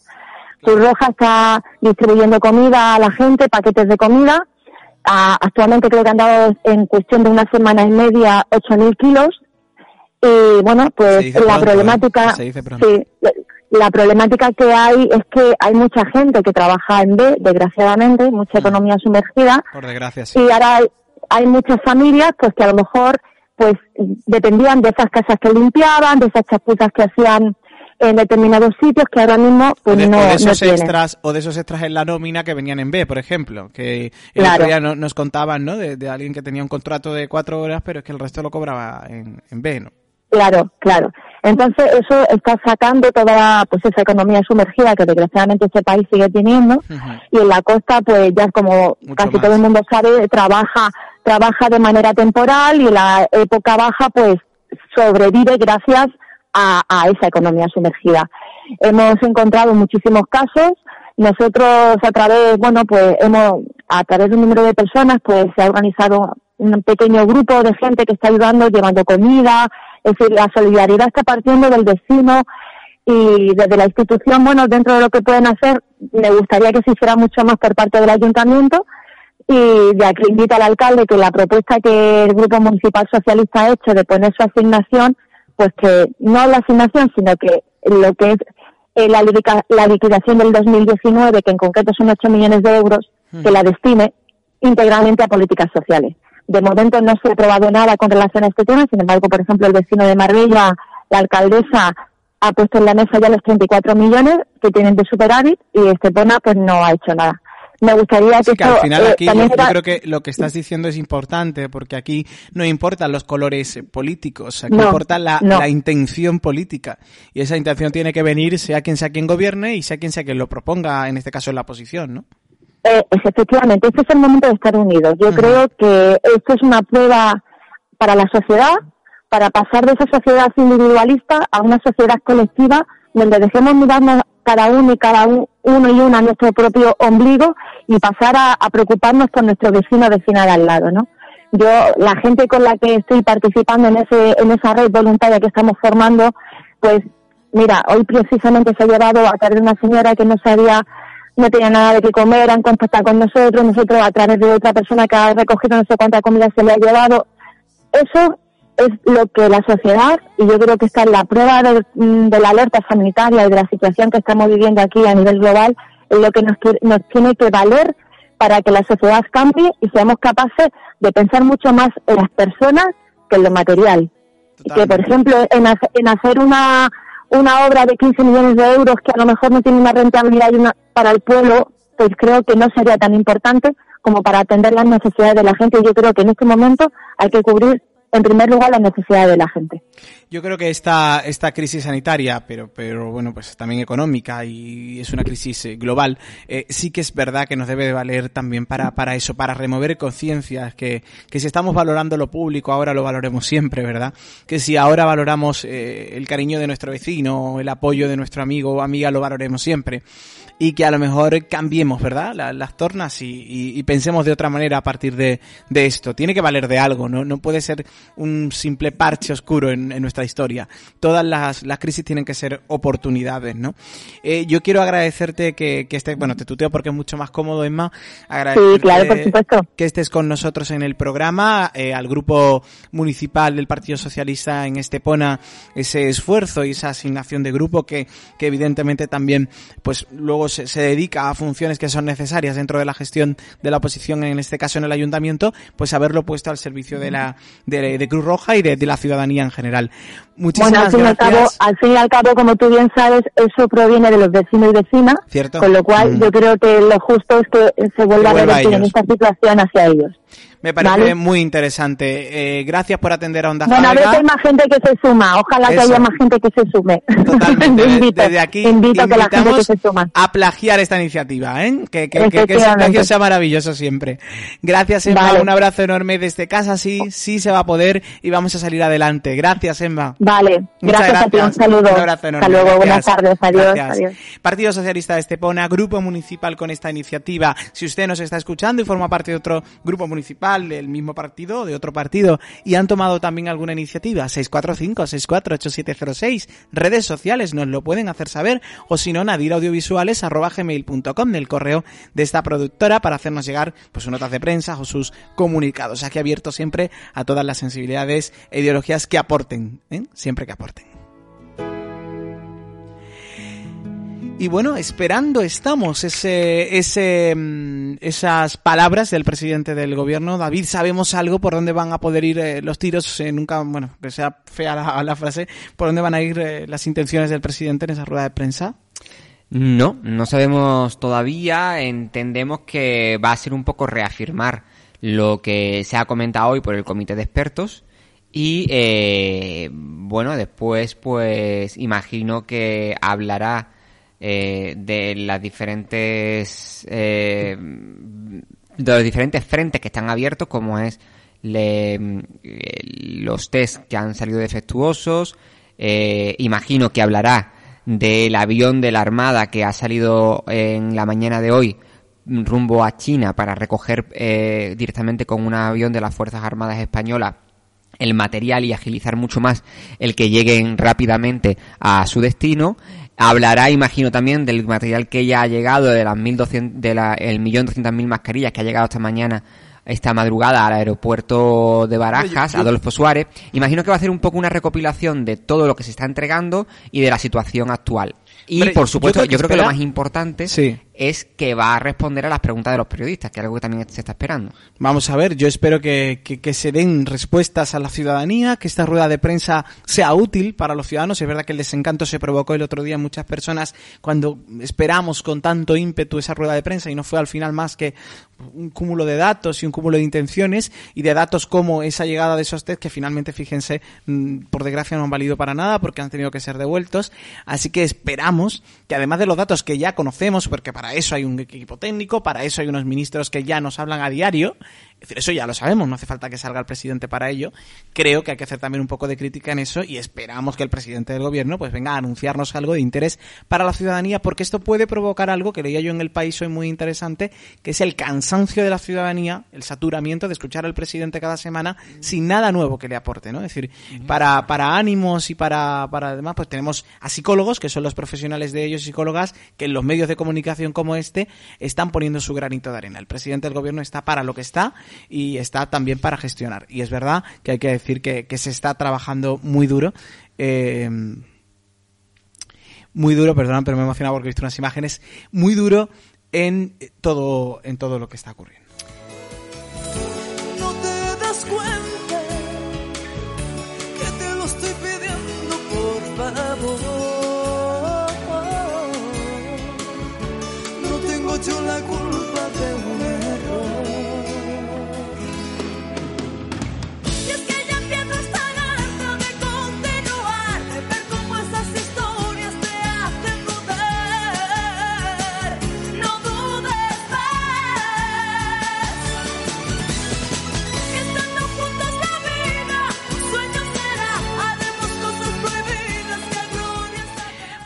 Cruz Roja está distribuyendo comida a la gente, paquetes de comida, actualmente creo que han dado en cuestión de una semana y media 8.000 kilos. Y bueno, pues la problemática, sí, la problemática que hay es que hay mucha gente que trabaja en B, desgraciadamente, mucha mm. economía sumergida.
Por desgracia,
Y ahora hay, muchas familias pues que a lo mejor pues dependían de esas casas que limpiaban, de esas chapuzas que hacían en determinados sitios que ahora mismo pues
o
no,
de esos extras o de esos extras en la nómina que venían en B por ejemplo que el otro día nos contaban no de, alguien que tenía un contrato de cuatro horas pero es que el resto lo cobraba en, en B no
claro claro entonces eso está sacando toda pues esa economía sumergida que desgraciadamente este país sigue teniendo y en la costa pues ya como casi todo el mundo sabe trabaja trabaja de manera temporal y la época baja pues sobrevive gracias a, esa economía sumergida. Hemos encontrado muchísimos casos. Nosotros a través, bueno, pues hemos, a través de un número de personas, pues se ha organizado un pequeño grupo de gente que está ayudando, llevando comida. Es decir, la solidaridad está partiendo del vecino y desde la institución, bueno, dentro de lo que pueden hacer, me gustaría que se hiciera mucho más por parte del ayuntamiento. Y de aquí invito al alcalde que la propuesta que el Grupo Municipal Socialista ha hecho de poner su asignación pues que no la asignación, sino que lo que es eh, la, la liquidación del 2019, que en concreto son 8 millones de euros, que la destine íntegramente a políticas sociales. De momento no se ha aprobado nada con relación a este tema, sin embargo, por ejemplo, el vecino de Marbella, la alcaldesa, ha puesto en la mesa ya los 34 millones que tienen de superávit y Estepona pues no ha hecho nada. Me gustaría que,
al final eh, aquí yo, creo que lo que estás diciendo es importante porque aquí no importan los colores políticos, aquí importa la, intención política. Y esa intención tiene que venir sea quien sea quien gobierne y sea quien sea quien lo proponga, en este caso en la oposición, ¿no?
Eh, efectivamente, este es el momento de estar unidos. Yo creo que esto es una prueba para la sociedad, para pasar de esa sociedad individualista a una sociedad colectiva donde dejemos mirarnos cada uno y cada uno y una nuestro propio ombligo y pasar a, preocuparnos por nuestro vecino vecina de al lado, ¿no? Yo, la gente con la que estoy participando en ese, en esa red voluntaria que estamos formando, pues, mira, hoy precisamente se ha llevado a través de una señora que no sabía, no tenía nada de qué comer, han contactado con nosotros, nosotros a través de otra persona que ha recogido no sé cuánta comida se le ha llevado. Eso es lo que la sociedad, y yo creo que está en la prueba mm, de, la alerta sanitaria y de la situación que estamos viviendo aquí a nivel global, es lo que nos, nos tiene que valer para que la sociedad cambie y seamos capaces de pensar mucho más en las personas que en lo material. Y que, por ejemplo, en, en hacer una, una obra de 15 millones de euros que a lo mejor no tiene una rentabilidad para el pueblo, pues creo que no sería tan importante como para atender las necesidades de la gente. Y yo creo que en este momento hay que cubrir en primer lugar, la necesidad de la gente.
Yo creo que esta, esta crisis sanitaria, pero, pero bueno, pues también económica y es una crisis eh, global, eh, sí que es verdad que nos debe de valer también para, para eso, para remover conciencias, que, que si estamos valorando lo público, ahora lo valoremos siempre, ¿verdad? Que si ahora valoramos eh, el cariño de nuestro vecino, el apoyo de nuestro amigo o amiga, lo valoremos siempre y que a lo mejor cambiemos, ¿verdad? las tornas y, pensemos de otra manera a partir de, esto. Tiene que valer de algo, ¿no? No puede ser un simple parche oscuro en, nuestra historia. Todas las, crisis tienen que ser oportunidades, ¿no? Eh, yo quiero agradecerte que, que estés, bueno, te tuteo porque es mucho más cómodo, Emma.
Agradecerte sí, claro, por supuesto.
Que estés con nosotros en el programa, eh, al grupo municipal del Partido Socialista en Estepona, ese esfuerzo y esa asignación de grupo que, que evidentemente también, pues luego se, dedica a funciones que son necesarias dentro de la gestión de la oposición, en este caso en el ayuntamiento, pues haberlo puesto al servicio de la de, Cruz Roja y de, la ciudadanía en general. Muchísimas
bueno, al fin,
gracias.
al, fin y al cabo, como tú bien sabes, eso proviene de los vecinos y vecinas,
¿Cierto?
con lo cual mm. yo creo que lo justo es que se vuelva a revertir en esta situación hacia ellos.
Me parece muy interesante. Eh, gracias por atender a Onda
Bueno, a ver hay más gente que se suma. Ojalá que haya más gente que se sume.
Totalmente. Desde aquí invito a que la gente que se suma. a plagiar esta iniciativa, ¿eh? Que, que, que, que ese plagio sea maravilloso siempre. Gracias, Emma. Un abrazo enorme desde casa. Sí, sí se va a poder y vamos a salir adelante. Gracias, Emma.
Vale. Gracias, gracias, a ti. Un saludo. Un
abrazo enorme.
Hasta luego. Buenas tardes. Adiós. Adiós.
Partido Socialista de Estepona, grupo municipal con esta iniciativa. Si usted nos está escuchando y forma parte de otro grupo municipal, del mismo partido o de otro partido y han tomado también alguna iniciativa, 645-648706, redes sociales nos lo pueden hacer saber o si no, nadiraudiovisuales.gmail.com del correo de esta productora para hacernos llegar pues sus notas de prensa o sus comunicados. Aquí abierto siempre a todas las sensibilidades e ideologías que aporten, ¿eh? siempre que aporten. Y bueno, esperando estamos ese, ese, mm, esas palabras del presidente del gobierno. David, ¿sabemos algo por dónde van a poder ir eh, los tiros? Eh, nunca, bueno, que sea fea la, frase, ¿por dónde van a ir eh, las intenciones del presidente en esa rueda de prensa?
No, no sabemos todavía. Entendemos que va a ser un poco reafirmar lo que se ha comentado hoy por el comité de expertos. Y eh, bueno, después pues imagino que hablará eh, de las diferentes eh, de los diferentes frentes que están abiertos como es le, los test que han salido defectuosos eh, imagino que hablará del avión de la Armada que ha salido en la mañana de hoy rumbo a China para recoger eh, directamente con un avión de las Fuerzas Armadas Españolas el material y agilizar mucho más el que lleguen rápidamente a su destino. Hablará, imagino, también del material que ya ha llegado, de las 1.200, de la, el millón doscientas mil mascarillas que ha llegado esta mañana, esta madrugada al aeropuerto de Barajas, Adolfo Suárez. Imagino que va a hacer un poco una recopilación de todo lo que se está entregando y de la situación actual. Y por supuesto,
yo creo que
yo creo que lo más importante
Sí.
es que va a responder a las preguntas de los periodistas, que es algo que también se está esperando.
Vamos a ver, yo espero que, que, que se den respuestas a la ciudadanía, que esta rueda de prensa sea útil para los ciudadanos. Es verdad que el desencanto se provocó el otro día en muchas personas cuando esperamos con tanto ímpetu esa rueda de prensa y no fue al final más que un cúmulo de datos y un cúmulo de intenciones y de datos como esa llegada de esos test que finalmente, fíjense, mm, por desgracia no han valido para nada porque han tenido que ser devueltos. Así que esperamos que además de los datos que ya conocemos, porque para eso hay un equipo técnico, para eso hay unos ministros que ya nos hablan a diario, es decir, eso ya lo sabemos, no hace falta que salga el presidente para ello. Creo que hay que hacer también un poco de crítica en eso y esperamos que el presidente del gobierno pues venga a anunciarnos algo de interés para la ciudadanía porque esto puede provocar algo que leía yo en el país hoy muy interesante, que es el cansancio de la ciudadanía, el saturamiento de escuchar al presidente cada semana sin nada nuevo que le aporte, ¿no? Es decir, para, para ánimos y para, para además pues tenemos a psicólogos, que son los profesionales de ellos psicólogas, que en los medios de comunicación como este están poniendo su granito de arena. El presidente del gobierno está para lo que está y está también para gestionar. Y es verdad que hay que decir que, que se está trabajando muy duro. eh, muy duro, perdón, pero me he emocionado porque he visto unas imágenes, muy duro en todo, en todo lo que está ocurriendo.
No te das cuenta que te lo estoy pidiendo por favor. No tengo yo la culpa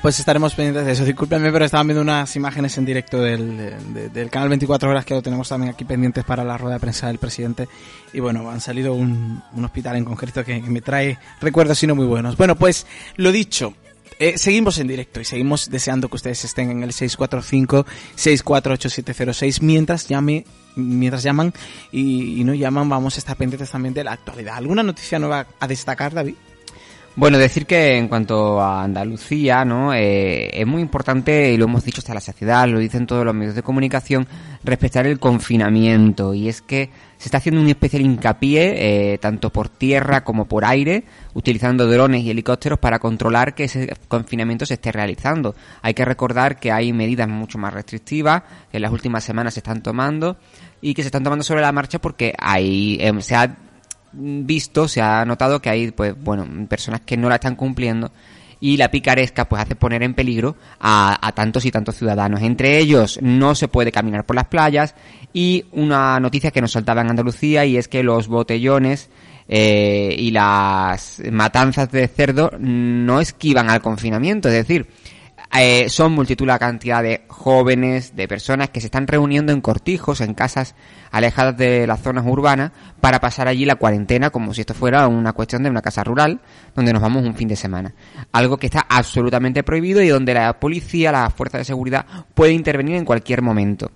Pues estaremos pendientes de eso. Discúlpenme, pero estaban viendo unas imágenes en directo del, de- del canal 24 horas que lo tenemos también aquí pendientes para la rueda de prensa del presidente. Y bueno, han salido un, un hospital en concreto que, que me trae recuerdos y no muy buenos. Bueno, pues lo dicho. eh, seguimos en directo y seguimos deseando que ustedes estén en el 645-648706 mientras llame mientras llaman y, y no llaman vamos a estar pendientes también de la actualidad. ¿Alguna noticia nueva a destacar, David?
Bueno, decir que en cuanto a Andalucía, ¿no? Eh, es muy importante, y lo hemos dicho hasta la saciedad, lo dicen todos los medios de comunicación, respetar el confinamiento. Y es que se está haciendo un especial hincapié, eh, tanto por tierra como por aire, utilizando drones y helicópteros para controlar que ese confinamiento se esté realizando. Hay que recordar que hay medidas mucho más restrictivas que en las últimas semanas se están tomando y que se están tomando sobre la marcha porque hay, em, se ha visto, se ha notado que hay, pues, bueno, personas que no la están cumpliendo y la picaresca pues hace poner en peligro a, tantos y tantos ciudadanos. Entre ellos no se puede caminar por las playas y una noticia que nos saltaba en Andalucía y es que los botellones eh, y las matanzas de cerdo no esquivan al confinamiento, es decir, Eh, son multitud la cantidad de jóvenes, de personas que se están reuniendo en cortijos, en casas alejadas de las zonas urbanas, para pasar allí la cuarentena como si esto fuera una cuestión de una casa rural, donde nos vamos un fin de semana. Algo que está absolutamente prohibido y donde la policía, las fuerzas de seguridad, puede intervenir en cualquier momento.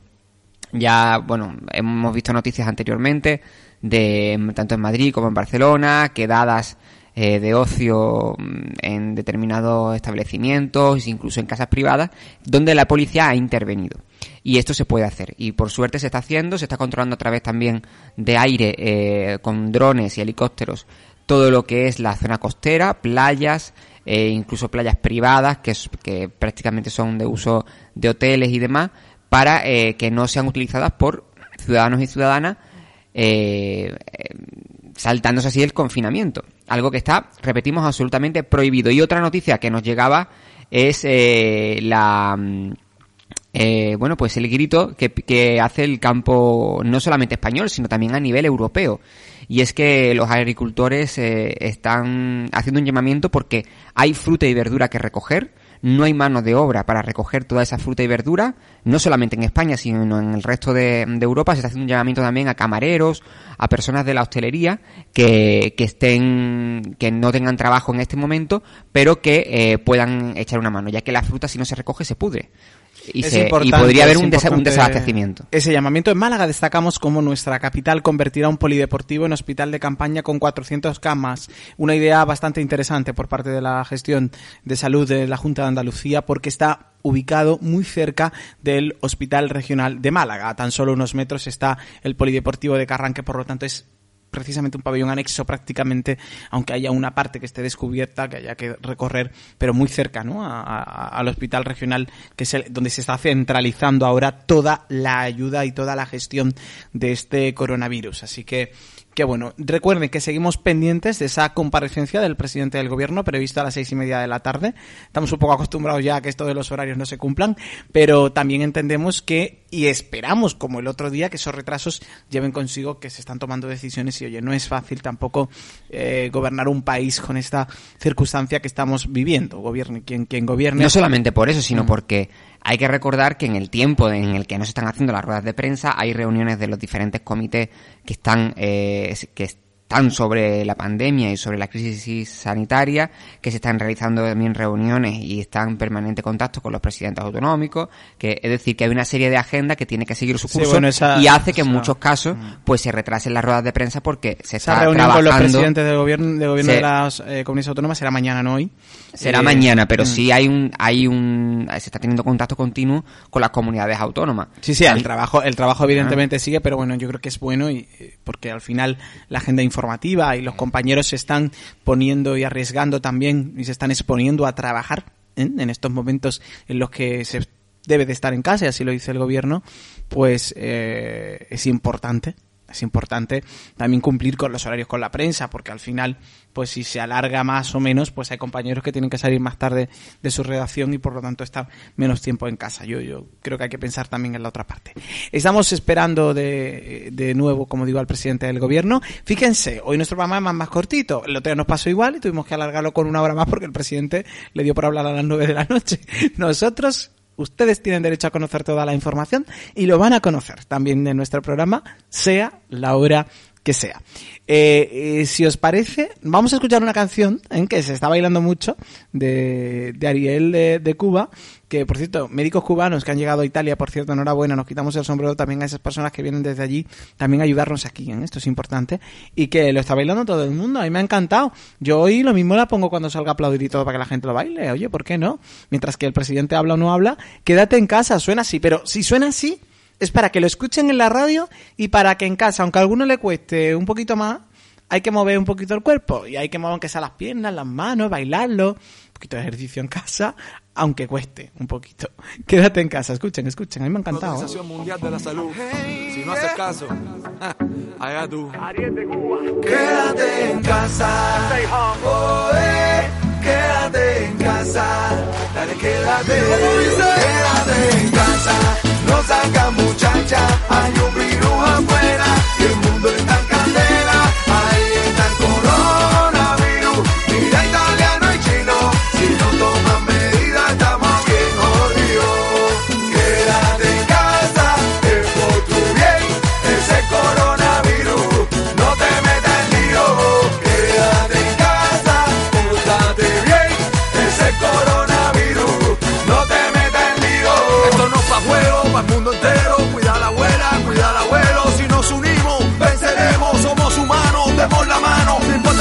Ya, bueno, hemos visto noticias anteriormente de tanto en Madrid como en Barcelona, quedadas eh, de ocio mm, en determinados establecimientos, incluso en casas privadas, donde la policía ha intervenido. Y esto se puede hacer. Y por suerte se está haciendo, se está controlando a través también de aire eh, con drones y helicópteros todo lo que es la zona costera, playas, e incluso playas privadas, que, que prácticamente son de uso de hoteles y demás, para eh, que no sean utilizadas por ciudadanos y ciudadanas eh, saltándose así el confinamiento. Algo que está, repetimos, absolutamente prohibido. Y otra noticia que nos llegaba es eh, la... Mm, eh, bueno, pues el grito que, hace el campo no solamente español, sino también a nivel europeo. Y es que los agricultores eh, están haciendo un llamamiento porque hay fruta y verdura que recoger, no hay mano de obra para recoger toda esa fruta y verdura, no solamente en España, sino en el resto de, Europa. Se está haciendo un llamamiento también a camareros, a personas de la hostelería que, que estén, que no tengan trabajo en este momento, pero que eh, puedan echar una mano, ya que la fruta si no se recoge se pudre y, podría haber un, desabastecimiento.
Ese llamamiento en Málaga destacamos como nuestra capital convertirá un polideportivo en hospital de campaña con 400 camas. Una idea bastante interesante por parte de la gestión de salud de la Junta de Andalucía porque está ubicado muy cerca del Hospital Regional de Málaga. A tan solo unos metros está el polideportivo de Carranque, por lo tanto es precisamente un pabellón anexo prácticamente, aunque haya una parte que esté descubierta, que haya que recorrer, pero muy cerca, ¿no? al hospital regional, que es el, donde se está centralizando ahora toda la ayuda y toda la gestión de este coronavirus. Así que que bueno, recuerden que seguimos pendientes de esa comparecencia del presidente del gobierno prevista a las seis y media de la tarde. Estamos un poco acostumbrados ya a que esto de los horarios no se cumplan, pero también entendemos que y esperamos, como el otro día, que esos retrasos lleven consigo que se están tomando decisiones y oye, no es fácil tampoco eh, gobernar un país con esta circunstancia que estamos viviendo, gobierne quien, quien gobierne.
No solamente por eso, sino mm. porque hay que recordar que en el tiempo en el que no se están haciendo las ruedas de prensa hay reuniones de los diferentes comités que están eh, que sobre la pandemia y sobre la crisis sanitaria, que se están realizando también reuniones y están en permanente contacto con los presidentes autonómicos, que es decir, que hay una serie de agendas que tiene que seguir su curso y hace que en muchos casos mm. pues se retrasen las ruedas de prensa porque se está trabajando con
los presidentes del gobierno, de gobierno de las eh, comunidades autónomas será mañana, no hoy.
Será eh, mañana, pero mm. sí hay un hay un se está teniendo contacto continuo con las comunidades autónomas.
Sí, sí, el trabajo el trabajo evidentemente sigue, pero bueno, yo creo que es bueno y eh, porque al final la agenda informativa y los compañeros se están poniendo y arriesgando también y se están exponiendo a trabajar en estos momentos en los que se debe de estar en casa, y así lo dice el gobierno, pues eh, es importante es importante también cumplir con los horarios con la prensa, porque al final, pues si se alarga más o menos, pues hay compañeros que tienen que salir más tarde de su redacción y por lo tanto estar menos tiempo en casa. Yo, yo creo que hay que pensar también en la otra parte. Estamos esperando de, de nuevo, como digo, al presidente del gobierno. Fíjense, hoy nuestro programa es más, más cortito. El otro día nos pasó igual y tuvimos que alargarlo con una hora más porque el presidente le dio por hablar a las nueve de la noche. Nosotros Ustedes tienen derecho a conocer toda la información y lo van a conocer también en nuestro programa, sea la hora que sea. Eh, eh, si os parece, vamos a escuchar una canción en que se está bailando mucho de, de Ariel de, Cuba, que por cierto, médicos cubanos que han llegado a Italia, por cierto, enhorabuena, nos quitamos el sombrero también a esas personas que vienen desde allí, también ayudarnos aquí, ¿eh? esto es importante, y que lo está bailando todo el mundo, a mí me ha encantado. Yo hoy lo mismo la pongo cuando salga a aplaudir y todo para que la gente lo baile, oye, ¿por qué no? Mientras que el presidente habla o no habla, quédate en casa, suena así, pero si suena así, es para que lo escuchen en la radio y para que en casa, aunque a alguno le cueste un poquito más, hay que mover un poquito el cuerpo y hay que mover aunque sea las piernas, las manos, bailarlo, un poquito de ejercicio en casa, aunque cueste un poquito. Quédate en casa, escuchen, escuchen, a mí me ha encantado.
Organización Mundial de la Salud. Si no haces caso, haga tú. Quédate en casa. Oh, eh, quédate en casa. Dale, quédate. Quédate en casa. No saca muchacha. Hay un virus afuera. Y el mundo está en candela. Ahí está el coronavirus. Mira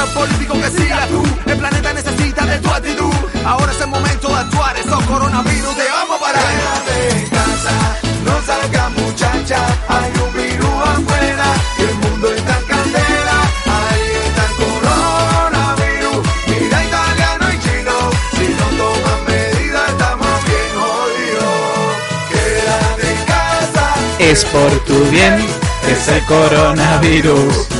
político que siga tú. El planeta necesita de tu actitud.
Ahora es el momento de actuar. Esos coronavirus
te vamos a parar. Quédate en casa, no salgas muchacha. Hay un virus afuera y el mundo está en candela. Ahí está el coronavirus. Mira italiano y chino. Si
no toman medidas estamos bien jodidos. Quédate en casa. Es por tu bien. Es el coronavirus.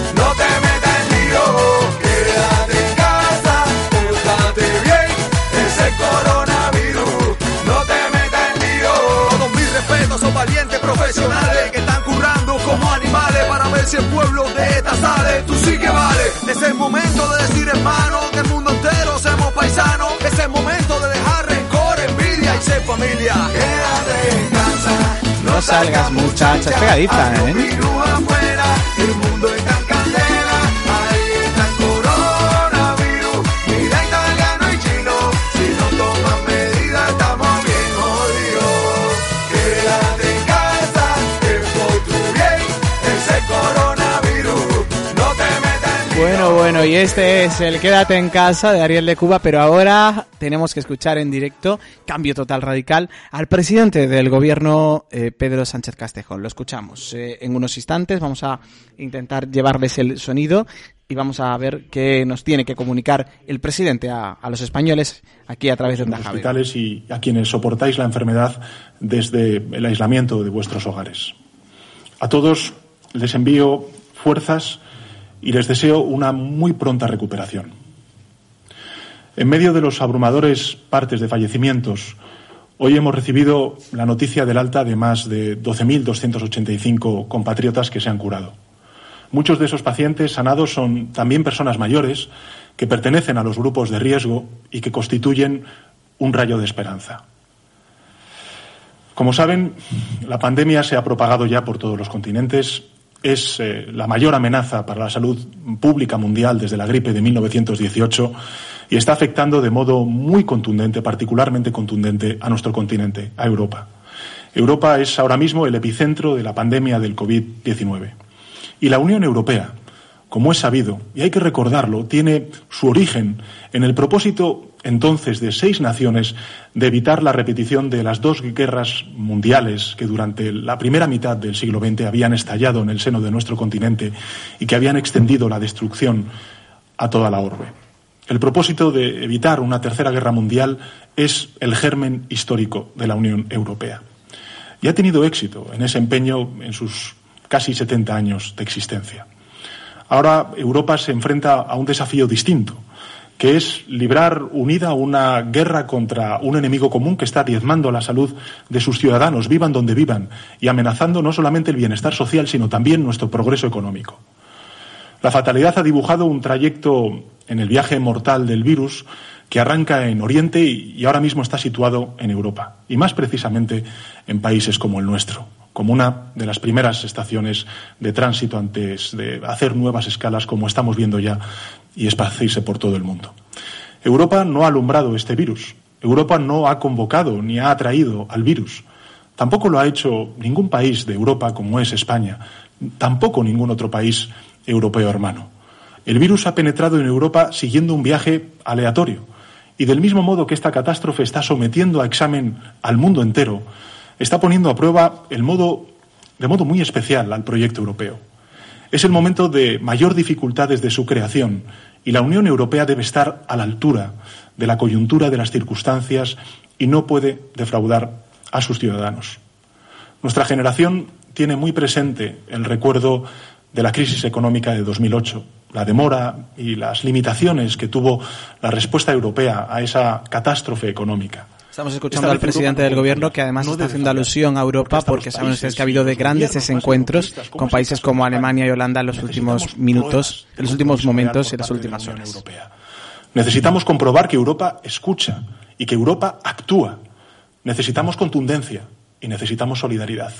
El pueblo de esta sale. Tú sí que vale. Es el momento de decir hermano que el mundo entero seamos paisanos. Es el momento de dejar rencor, envidia y ser familia.
Quédate en casa,
No salgas muchacha, es pegadiza, ¿eh? Bueno, bueno, y este es el Quédate en casa de Ariel de Cuba, pero ahora tenemos que escuchar en directo, cambio total radical, al presidente del gobierno, eh, Pedro Sánchez Castejón. Lo escuchamos eh, en unos instantes, vamos a intentar llevarles el sonido y vamos a ver qué nos tiene que comunicar el presidente a, a los españoles aquí a través de
los hospitales y a quienes soportáis la enfermedad desde el aislamiento de vuestros hogares. A todos les envío fuerzas y les deseo una muy pronta recuperación. En medio de los abrumadores partes de fallecimientos, hoy hemos recibido la noticia del alta de más de 12.285 compatriotas que se han curado. Muchos de esos pacientes sanados son también personas mayores que pertenecen a los grupos de riesgo y que constituyen un rayo de esperanza. Como saben, la pandemia se ha propagado ya por todos los continentes. Es eh, la mayor amenaza para la salud pública mundial desde la gripe de 1918 y está afectando de modo muy contundente, particularmente contundente, a nuestro continente, a Europa. Europa es ahora mismo el epicentro de la pandemia del COVID-19. Y la Unión Europea, como es sabido, y hay que recordarlo, tiene su origen en el propósito entonces de seis naciones de evitar la repetición de las dos guerras mundiales que durante la primera mitad del siglo XX habían estallado en el seno de nuestro continente y que habían extendido la destrucción a toda la orbe. El propósito de evitar una tercera guerra mundial es el germen histórico de la Unión Europea. Y ha tenido éxito en ese empeño en sus casi 70 años de existencia. Ahora Europa se enfrenta a un desafío distinto, que es librar unida una guerra contra un enemigo común que está diezmando la salud de sus ciudadanos, vivan donde vivan, y amenazando no solamente el bienestar social, sino también nuestro progreso económico. La fatalidad ha dibujado un trayecto en el viaje mortal del virus que arranca en Oriente y ahora mismo está situado en Europa, y más precisamente en países como el nuestro, como una de las primeras estaciones de tránsito antes de hacer nuevas escalas como estamos viendo ya y esparcirse por todo el mundo. Europa no ha alumbrado este virus. Europa no ha convocado ni ha atraído al virus. Tampoco lo ha hecho ningún país de Europa como es España. Tampoco ningún otro país europeo hermano. El virus ha penetrado en Europa siguiendo un viaje aleatorio. Y del mismo modo que esta catástrofe está sometiendo a examen al mundo entero, está poniendo a prueba el modo, de modo muy especial al proyecto europeo. Es el momento de mayor dificultad desde su creación y la Unión Europea debe estar a la altura de la coyuntura de las circunstancias y no puede defraudar a sus ciudadanos. Nuestra generación tiene muy presente el recuerdo de la crisis económica de 2008, la demora y las limitaciones que tuvo la respuesta europea a esa catástrofe económica.
Estamos escuchando al presidente del gobierno que además está haciendo alusión a Europa porque saben ustedes que ha habido de grandes desencuentros con países como Alemania y Holanda en los últimos minutos, en los últimos momentos y en las últimas horas.
Necesitamos comprobar que Europa escucha y que Europa actúa. Necesitamos contundencia y necesitamos solidaridad.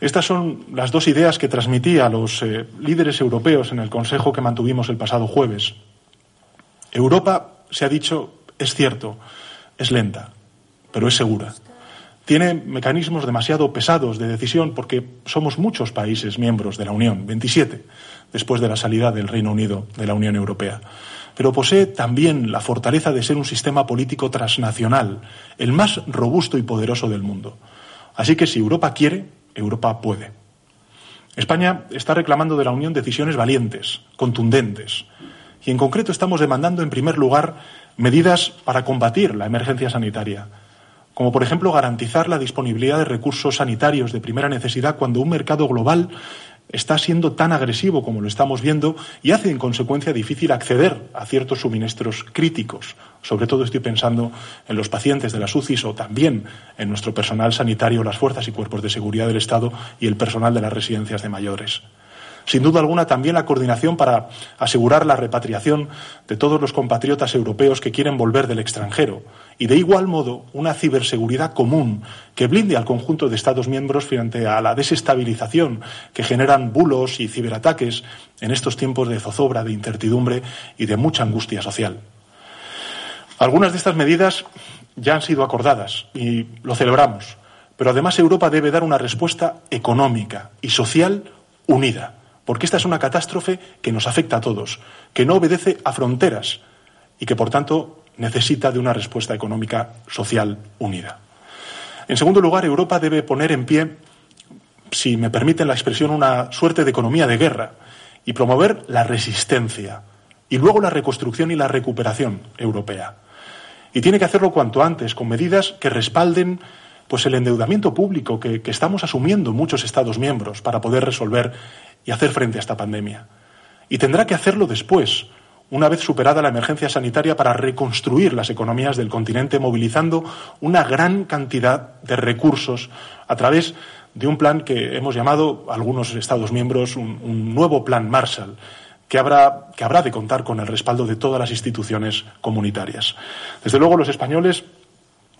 Estas son las dos ideas que transmití a los eh, líderes europeos en el Consejo que mantuvimos el pasado jueves. Europa, se ha dicho, es cierto, es lenta, pero es segura. Tiene mecanismos demasiado pesados de decisión porque somos muchos países miembros de la Unión, 27, después de la salida del Reino Unido de la Unión Europea. Pero posee también la fortaleza de ser un sistema político transnacional, el más robusto y poderoso del mundo. Así que si Europa quiere, Europa puede. España está reclamando de la Unión decisiones valientes, contundentes, y en concreto estamos demandando, en primer lugar, medidas para combatir la emergencia sanitaria. como por ejemplo garantizar la disponibilidad de recursos sanitarios de primera necesidad cuando un mercado global está siendo tan agresivo como lo estamos viendo y hace en consecuencia difícil acceder a ciertos suministros críticos. Sobre todo estoy pensando en los pacientes de las UCIs o también en nuestro personal sanitario, las fuerzas y cuerpos de seguridad del Estado y el personal de las residencias de mayores sin duda alguna también la coordinación para asegurar la repatriación de todos los compatriotas europeos que quieren volver del extranjero y de igual modo una ciberseguridad común que blinde al conjunto de Estados miembros frente a la desestabilización que generan bulos y ciberataques en estos tiempos de zozobra, de incertidumbre y de mucha angustia social. Algunas de estas medidas ya han sido acordadas y lo celebramos, pero además Europa debe dar una respuesta económica y social unida porque esta es una catástrofe que nos afecta a todos, que no obedece a fronteras y que, por tanto, necesita de una respuesta económica social unida. En segundo lugar, Europa debe poner en pie, si me permiten la expresión, una suerte de economía de guerra y promover la resistencia y luego la reconstrucción y la recuperación europea. Y tiene que hacerlo cuanto antes, con medidas que respalden pues el endeudamiento público que, que, estamos asumiendo muchos Estados miembros para poder resolver y hacer frente a esta pandemia. Y tendrá que hacerlo después, una vez superada la emergencia sanitaria, para reconstruir las economías del continente, movilizando una gran cantidad de recursos a través de un plan que hemos llamado algunos Estados miembros un, nuevo plan Marshall. Que habrá, que habrá de contar con el respaldo de todas las instituciones comunitarias. Desde luego, los españoles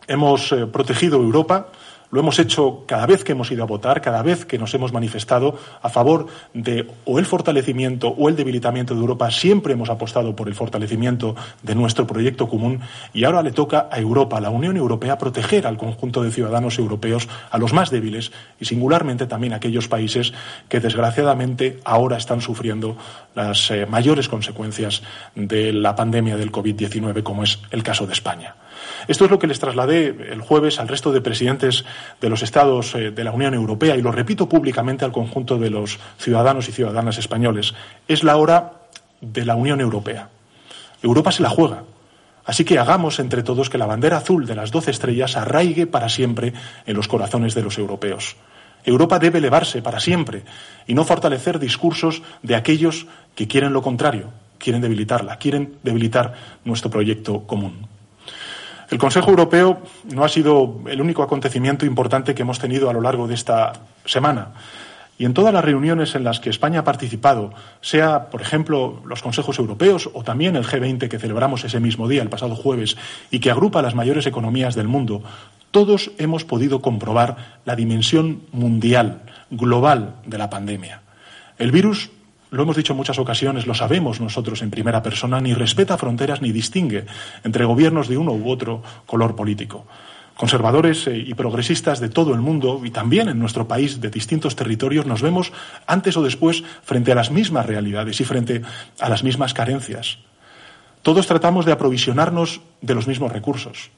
hemos eh, protegido Europa, lo hemos hecho cada vez que hemos ido a votar, cada vez que nos hemos manifestado a favor de o el fortalecimiento o el debilitamiento de Europa. Siempre hemos apostado por el fortalecimiento de nuestro proyecto común y ahora le toca a Europa, a la Unión Europea, proteger al conjunto de ciudadanos europeos, a los más débiles y singularmente también a aquellos países que desgraciadamente ahora están sufriendo las eh, mayores consecuencias de la pandemia del COVID-19, como es el caso de España. Esto es lo que les trasladé el jueves al resto de presidentes de los Estados eh, de la Unión Europea y lo repito públicamente al conjunto de los ciudadanos y ciudadanas españoles. Es la hora de la Unión Europea. Europa se la juega. Así que hagamos entre todos que la bandera azul de las doce estrellas arraigue para siempre en los corazones de los europeos. Europa debe elevarse para siempre y no fortalecer discursos de aquellos que quieren lo contrario, quieren debilitarla, quieren debilitar nuestro proyecto común. El Consejo Europeo no ha sido el único acontecimiento importante que hemos tenido a lo largo de esta semana. Y en todas las reuniones en las que España ha participado, sea, por ejemplo, los consejos europeos o también el G20 que celebramos ese mismo día, el pasado jueves, y que agrupa las mayores economías del mundo, todos hemos podido comprobar la dimensión mundial, global de la pandemia. El virus lo hemos dicho en muchas ocasiones, lo sabemos nosotros en primera persona, ni respeta fronteras ni distingue entre gobiernos de uno u otro color político. Conservadores eh, y progresistas de todo el mundo y también en nuestro país de distintos territorios nos vemos antes o después frente a las mismas realidades y frente a las mismas carencias. Todos tratamos de aprovisionarnos de los mismos recursos,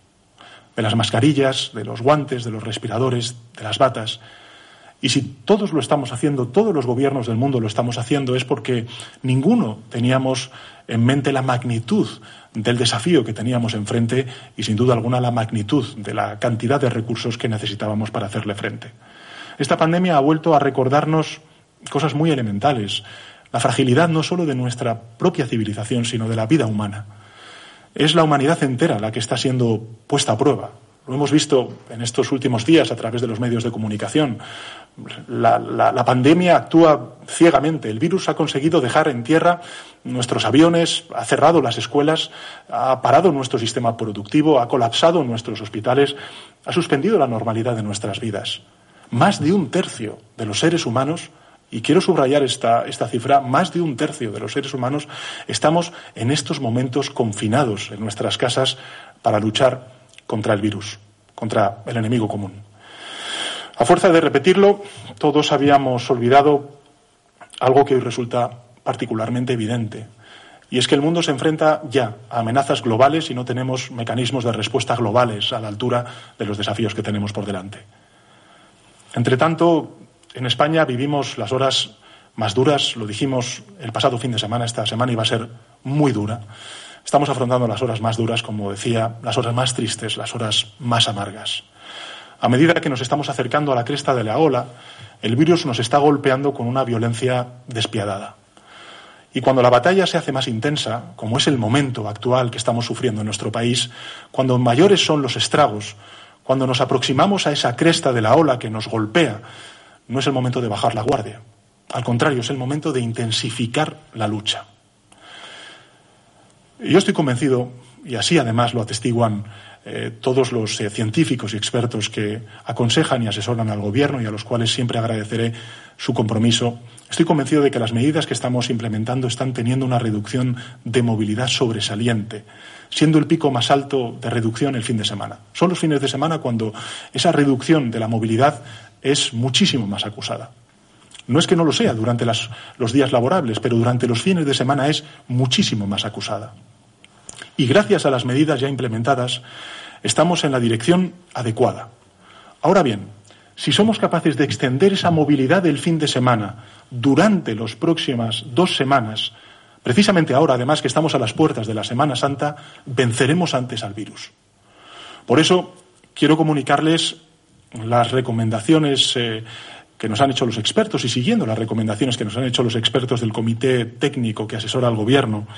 de las mascarillas, de los guantes, de los respiradores, de las batas. Y si todos lo estamos haciendo, todos los gobiernos del mundo lo estamos haciendo, es porque ninguno teníamos en mente la magnitud del desafío que teníamos enfrente y, sin duda alguna, la magnitud de la cantidad de recursos que necesitábamos para hacerle frente. Esta pandemia ha vuelto a recordarnos cosas muy elementales. La fragilidad no solo de nuestra propia civilización, sino de la vida humana. Es la humanidad entera la que está siendo puesta a prueba. Lo hemos visto en estos últimos días a través de los medios de comunicación. La, pandemia actúa ciegamente. El virus ha conseguido dejar en tierra nuestros aviones, ha cerrado las escuelas, ha parado nuestro sistema productivo, ha colapsado nuestros hospitales, ha suspendido la normalidad de nuestras vidas. Más de un tercio de los seres humanos y quiero subrayar esta, esta, cifra, más de un tercio de los seres humanos estamos en estos momentos confinados en nuestras casas para luchar contra el virus, contra el enemigo común. A fuerza de repetirlo, todos habíamos olvidado algo que hoy resulta particularmente evidente, y es que el mundo se enfrenta ya a amenazas globales y no tenemos mecanismos de respuesta globales a la altura de los desafíos que tenemos por delante. Entre tanto, en España vivimos las horas más duras, lo dijimos el pasado fin de semana, esta semana iba a ser muy dura. Estamos afrontando las horas más duras, como decía, las horas más tristes, las horas más amargas. A medida que nos estamos acercando a la cresta de la ola, el virus nos está golpeando con una violencia despiadada. Y cuando la batalla se hace más intensa, como es el momento actual que estamos sufriendo en nuestro país, cuando mayores son los estragos, cuando nos aproximamos a esa cresta de la ola que nos golpea, no es el momento de bajar la guardia. Al contrario, es el momento de intensificar la lucha. Yo estoy convencido, y así además lo atestiguan eh, todos los eh, científicos y expertos que aconsejan y asesoran al Gobierno y a los cuales siempre agradeceré su compromiso, estoy convencido de que las medidas que estamos implementando están teniendo una reducción de movilidad sobresaliente, siendo el pico más alto de reducción el fin de semana. Son los fines de semana cuando esa reducción de la movilidad es muchísimo más acusada. No es que no lo sea durante los días laborables, pero durante los fines de semana es muchísimo más acusada. Y gracias a las medidas ya implementadas, estamos en la dirección adecuada. Ahora bien, si somos capaces de extender esa movilidad del fin de semana durante las próximas dos semanas, precisamente ahora, además que estamos a las puertas de la Semana Santa, venceremos antes al virus. Por eso quiero comunicarles las recomendaciones eh, que nos han hecho los expertos y siguiendo las recomendaciones que nos han hecho los expertos del comité técnico que asesora al Gobierno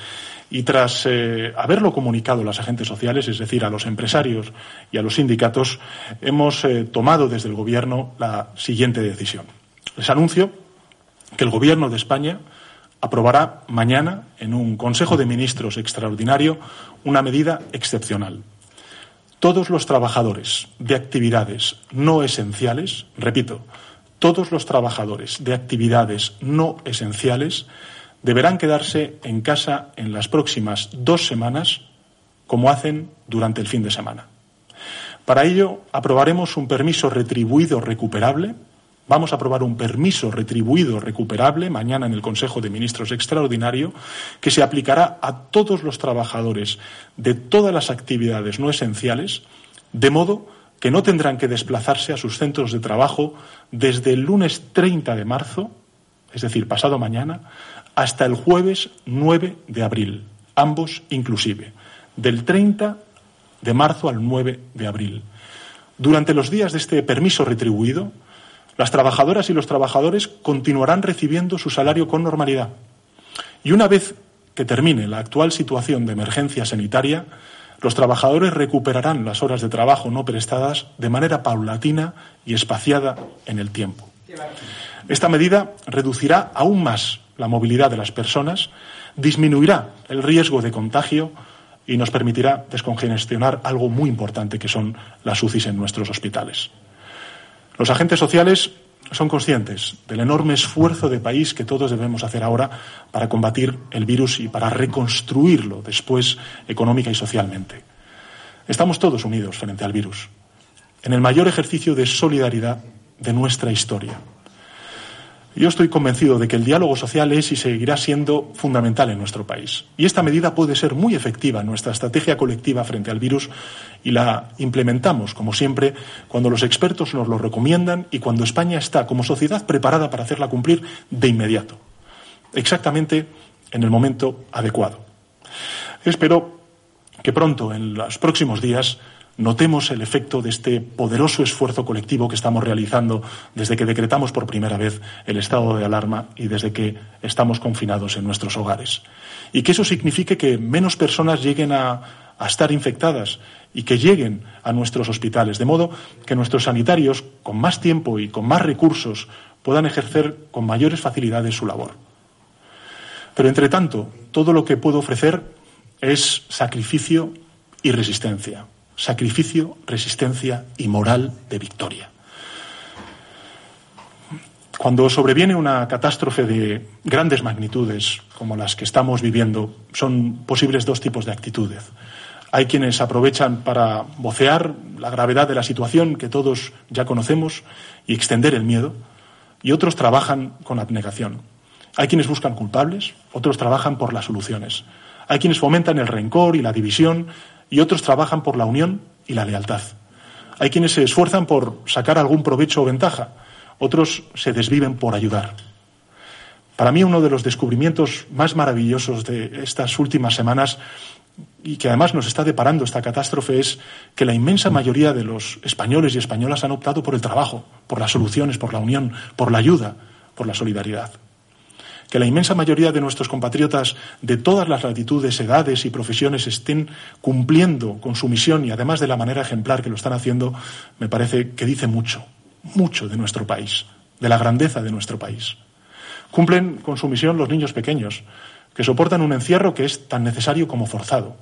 y tras eh, haberlo comunicado a los agentes sociales, es decir, a los empresarios y a los sindicatos, hemos eh, tomado desde el Gobierno la siguiente decisión. Les anuncio que el Gobierno de España aprobará mañana en un Consejo de Ministros extraordinario una medida excepcional. Todos los trabajadores de actividades no esenciales, repito, todos los trabajadores de actividades no esenciales deberán quedarse en casa en las próximas dos semanas, como hacen durante el fin de semana. Para ello, aprobaremos un permiso retribuido recuperable. Vamos a aprobar un permiso retribuido recuperable mañana en el Consejo de Ministros Extraordinario que se aplicará a todos los trabajadores de todas las actividades no esenciales, de modo que no tendrán que desplazarse a sus centros de trabajo desde el lunes 30 de marzo, es decir, pasado mañana, hasta el jueves 9 de abril, ambos inclusive, del 30 de marzo al 9 de abril. Durante los días de este permiso retribuido, las trabajadoras y los trabajadores continuarán recibiendo su salario con normalidad. Y una vez que termine la actual situación de emergencia sanitaria, los trabajadores recuperarán las horas de trabajo no prestadas de manera paulatina y espaciada en el tiempo. Esta medida reducirá aún más la movilidad de las personas, disminuirá el riesgo de contagio y nos permitirá descongestionar algo muy importante que son las UCIs en nuestros hospitales. Los agentes sociales son conscientes del enorme esfuerzo de país que todos debemos hacer ahora para combatir el virus y para reconstruirlo después económica y socialmente. Estamos todos unidos frente al virus, en el mayor ejercicio de solidaridad de nuestra historia. Yo estoy convencido de que el diálogo social es y seguirá siendo fundamental en nuestro país. Y esta medida puede ser muy efectiva en nuestra estrategia colectiva frente al virus y la implementamos, como siempre, cuando los expertos nos lo recomiendan y cuando España está como sociedad preparada para hacerla cumplir de inmediato, exactamente en el momento adecuado. Espero que pronto, en los próximos días, notemos el efecto de este poderoso esfuerzo colectivo que estamos realizando desde que decretamos por primera vez el estado de alarma y desde que estamos confinados en nuestros hogares. Y que eso signifique que menos personas lleguen a, estar infectadas y que lleguen a nuestros hospitales, de modo que nuestros sanitarios, con más tiempo y con más recursos, puedan ejercer con mayores facilidades su labor. Pero, entre tanto, todo lo que puedo ofrecer es sacrificio y resistencia sacrificio, resistencia y moral de victoria. Cuando sobreviene una catástrofe de grandes magnitudes, como las que estamos viviendo, son posibles dos tipos de actitudes. Hay quienes aprovechan para vocear la gravedad de la situación que todos ya conocemos y extender el miedo, y otros trabajan con abnegación. Hay quienes buscan culpables, otros trabajan por las soluciones. Hay quienes fomentan el rencor y la división y otros trabajan por la unión y la lealtad. Hay quienes se esfuerzan por sacar algún provecho o ventaja, otros se desviven por ayudar. Para mí uno de los descubrimientos más maravillosos de estas últimas semanas y que además nos está deparando esta catástrofe es que la inmensa mayoría de los españoles y españolas han optado por el trabajo, por las soluciones, por la unión, por la ayuda, por la solidaridad. Que la inmensa mayoría de nuestros compatriotas de todas las latitudes, edades y profesiones estén cumpliendo con su misión y además de la manera ejemplar que lo están haciendo, me parece que dice mucho, mucho de nuestro país, de la grandeza de nuestro país. Cumplen con su misión los niños pequeños, que soportan un encierro que es tan necesario como forzado.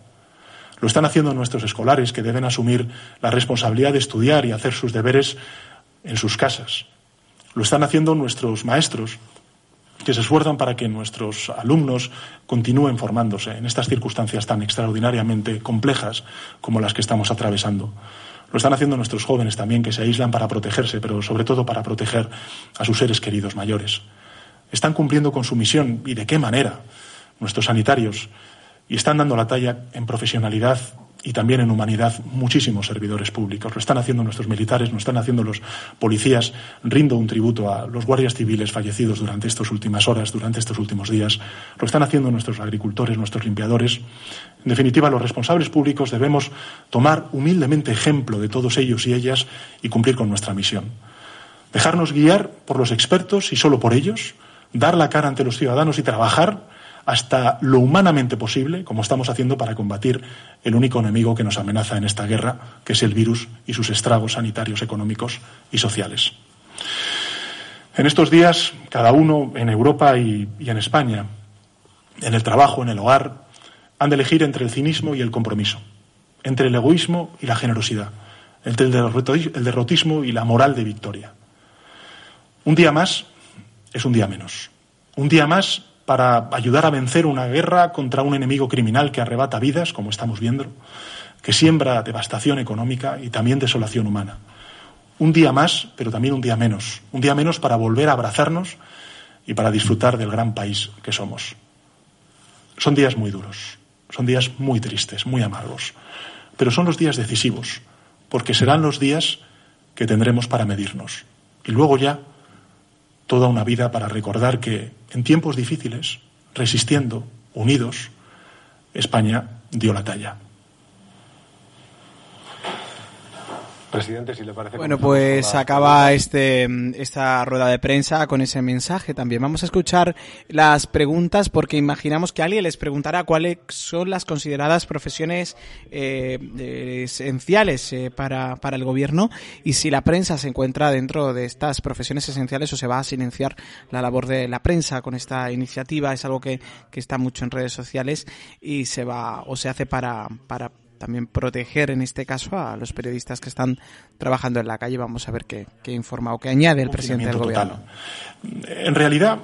Lo están haciendo nuestros escolares, que deben asumir la responsabilidad de estudiar y hacer sus deberes en sus casas. Lo están haciendo nuestros maestros, que se esfuerzan para que nuestros alumnos continúen formándose en estas circunstancias tan extraordinariamente complejas como las que estamos atravesando. Lo están haciendo nuestros jóvenes también, que se aíslan para protegerse, pero sobre todo para proteger a sus seres queridos mayores. Están cumpliendo con su misión y de qué manera nuestros sanitarios y están dando la talla en profesionalidad y también en humanidad muchísimos servidores públicos. Lo están haciendo nuestros militares, lo están haciendo los policías. Rindo un tributo a los guardias civiles fallecidos durante estas últimas horas, durante estos últimos días. Lo están haciendo nuestros agricultores, nuestros limpiadores. En definitiva, los responsables públicos debemos tomar humildemente ejemplo de todos ellos y ellas y cumplir con nuestra misión. Dejarnos guiar por los expertos y solo por ellos, dar la cara ante los ciudadanos y trabajar hasta lo humanamente posible, como estamos haciendo para combatir el único enemigo que nos amenaza en esta guerra, que es el virus y sus estragos sanitarios, económicos y sociales. En estos días, cada uno en Europa y, en España, en el trabajo, en el hogar, han de elegir entre el cinismo y el compromiso, entre el egoísmo y la generosidad, entre el derrotismo y la moral de victoria. Un día más es un día menos. Un día más para ayudar a vencer una guerra contra un enemigo criminal que arrebata vidas, como estamos viendo, que siembra devastación económica y también desolación humana. Un día más, pero también un día menos. Un día menos para volver a abrazarnos y para disfrutar del gran país que somos. Son días muy duros, son días muy tristes, muy amargos, pero son los días decisivos, porque serán los días que tendremos para medirnos. Y luego ya toda una vida para recordar que en tiempos difíciles, resistiendo, unidos, España dio la talla.
Presidente, si le parece.
Bueno, pues acaba este esta rueda de prensa con ese mensaje también. Vamos a escuchar las preguntas porque imaginamos que alguien les preguntará cuáles son las consideradas profesiones eh, esenciales eh, para, para el gobierno y si la prensa se encuentra dentro de estas profesiones esenciales o se va a silenciar la labor de la prensa con esta iniciativa. Es algo que, que está mucho en redes sociales y se va o se hace para, para también proteger en este caso a los periodistas que están trabajando en la calle. Vamos a ver qué, informa o qué añade el presidente del gobierno.
En realidad,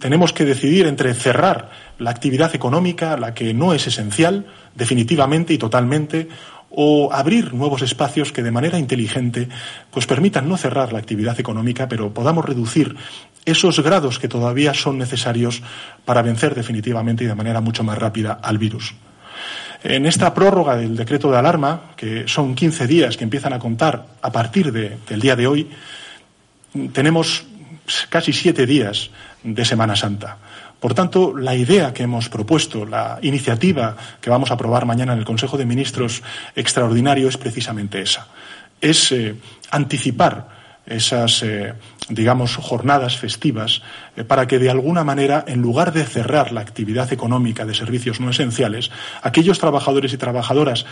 tenemos que decidir entre cerrar la actividad económica, la que no es esencial, definitivamente y totalmente, o abrir nuevos espacios que de manera inteligente pues permitan no cerrar la actividad económica, pero podamos reducir esos grados que todavía son necesarios para vencer definitivamente y de manera mucho más rápida al virus. En esta prórroga del decreto de alarma, que son 15 días que empiezan a contar a partir del día de hoy, tenemos casi siete días de Semana Santa. Por tanto, la idea que hemos propuesto, la iniciativa que vamos a aprobar mañana en el Consejo de Ministros extraordinario es precisamente esa. Es eh, anticipar esas, eh, digamos, jornadas festivas eh, para que de alguna manera, en lugar de cerrar la actividad económica de servicios no esenciales, aquellos trabajadores y trabajadoras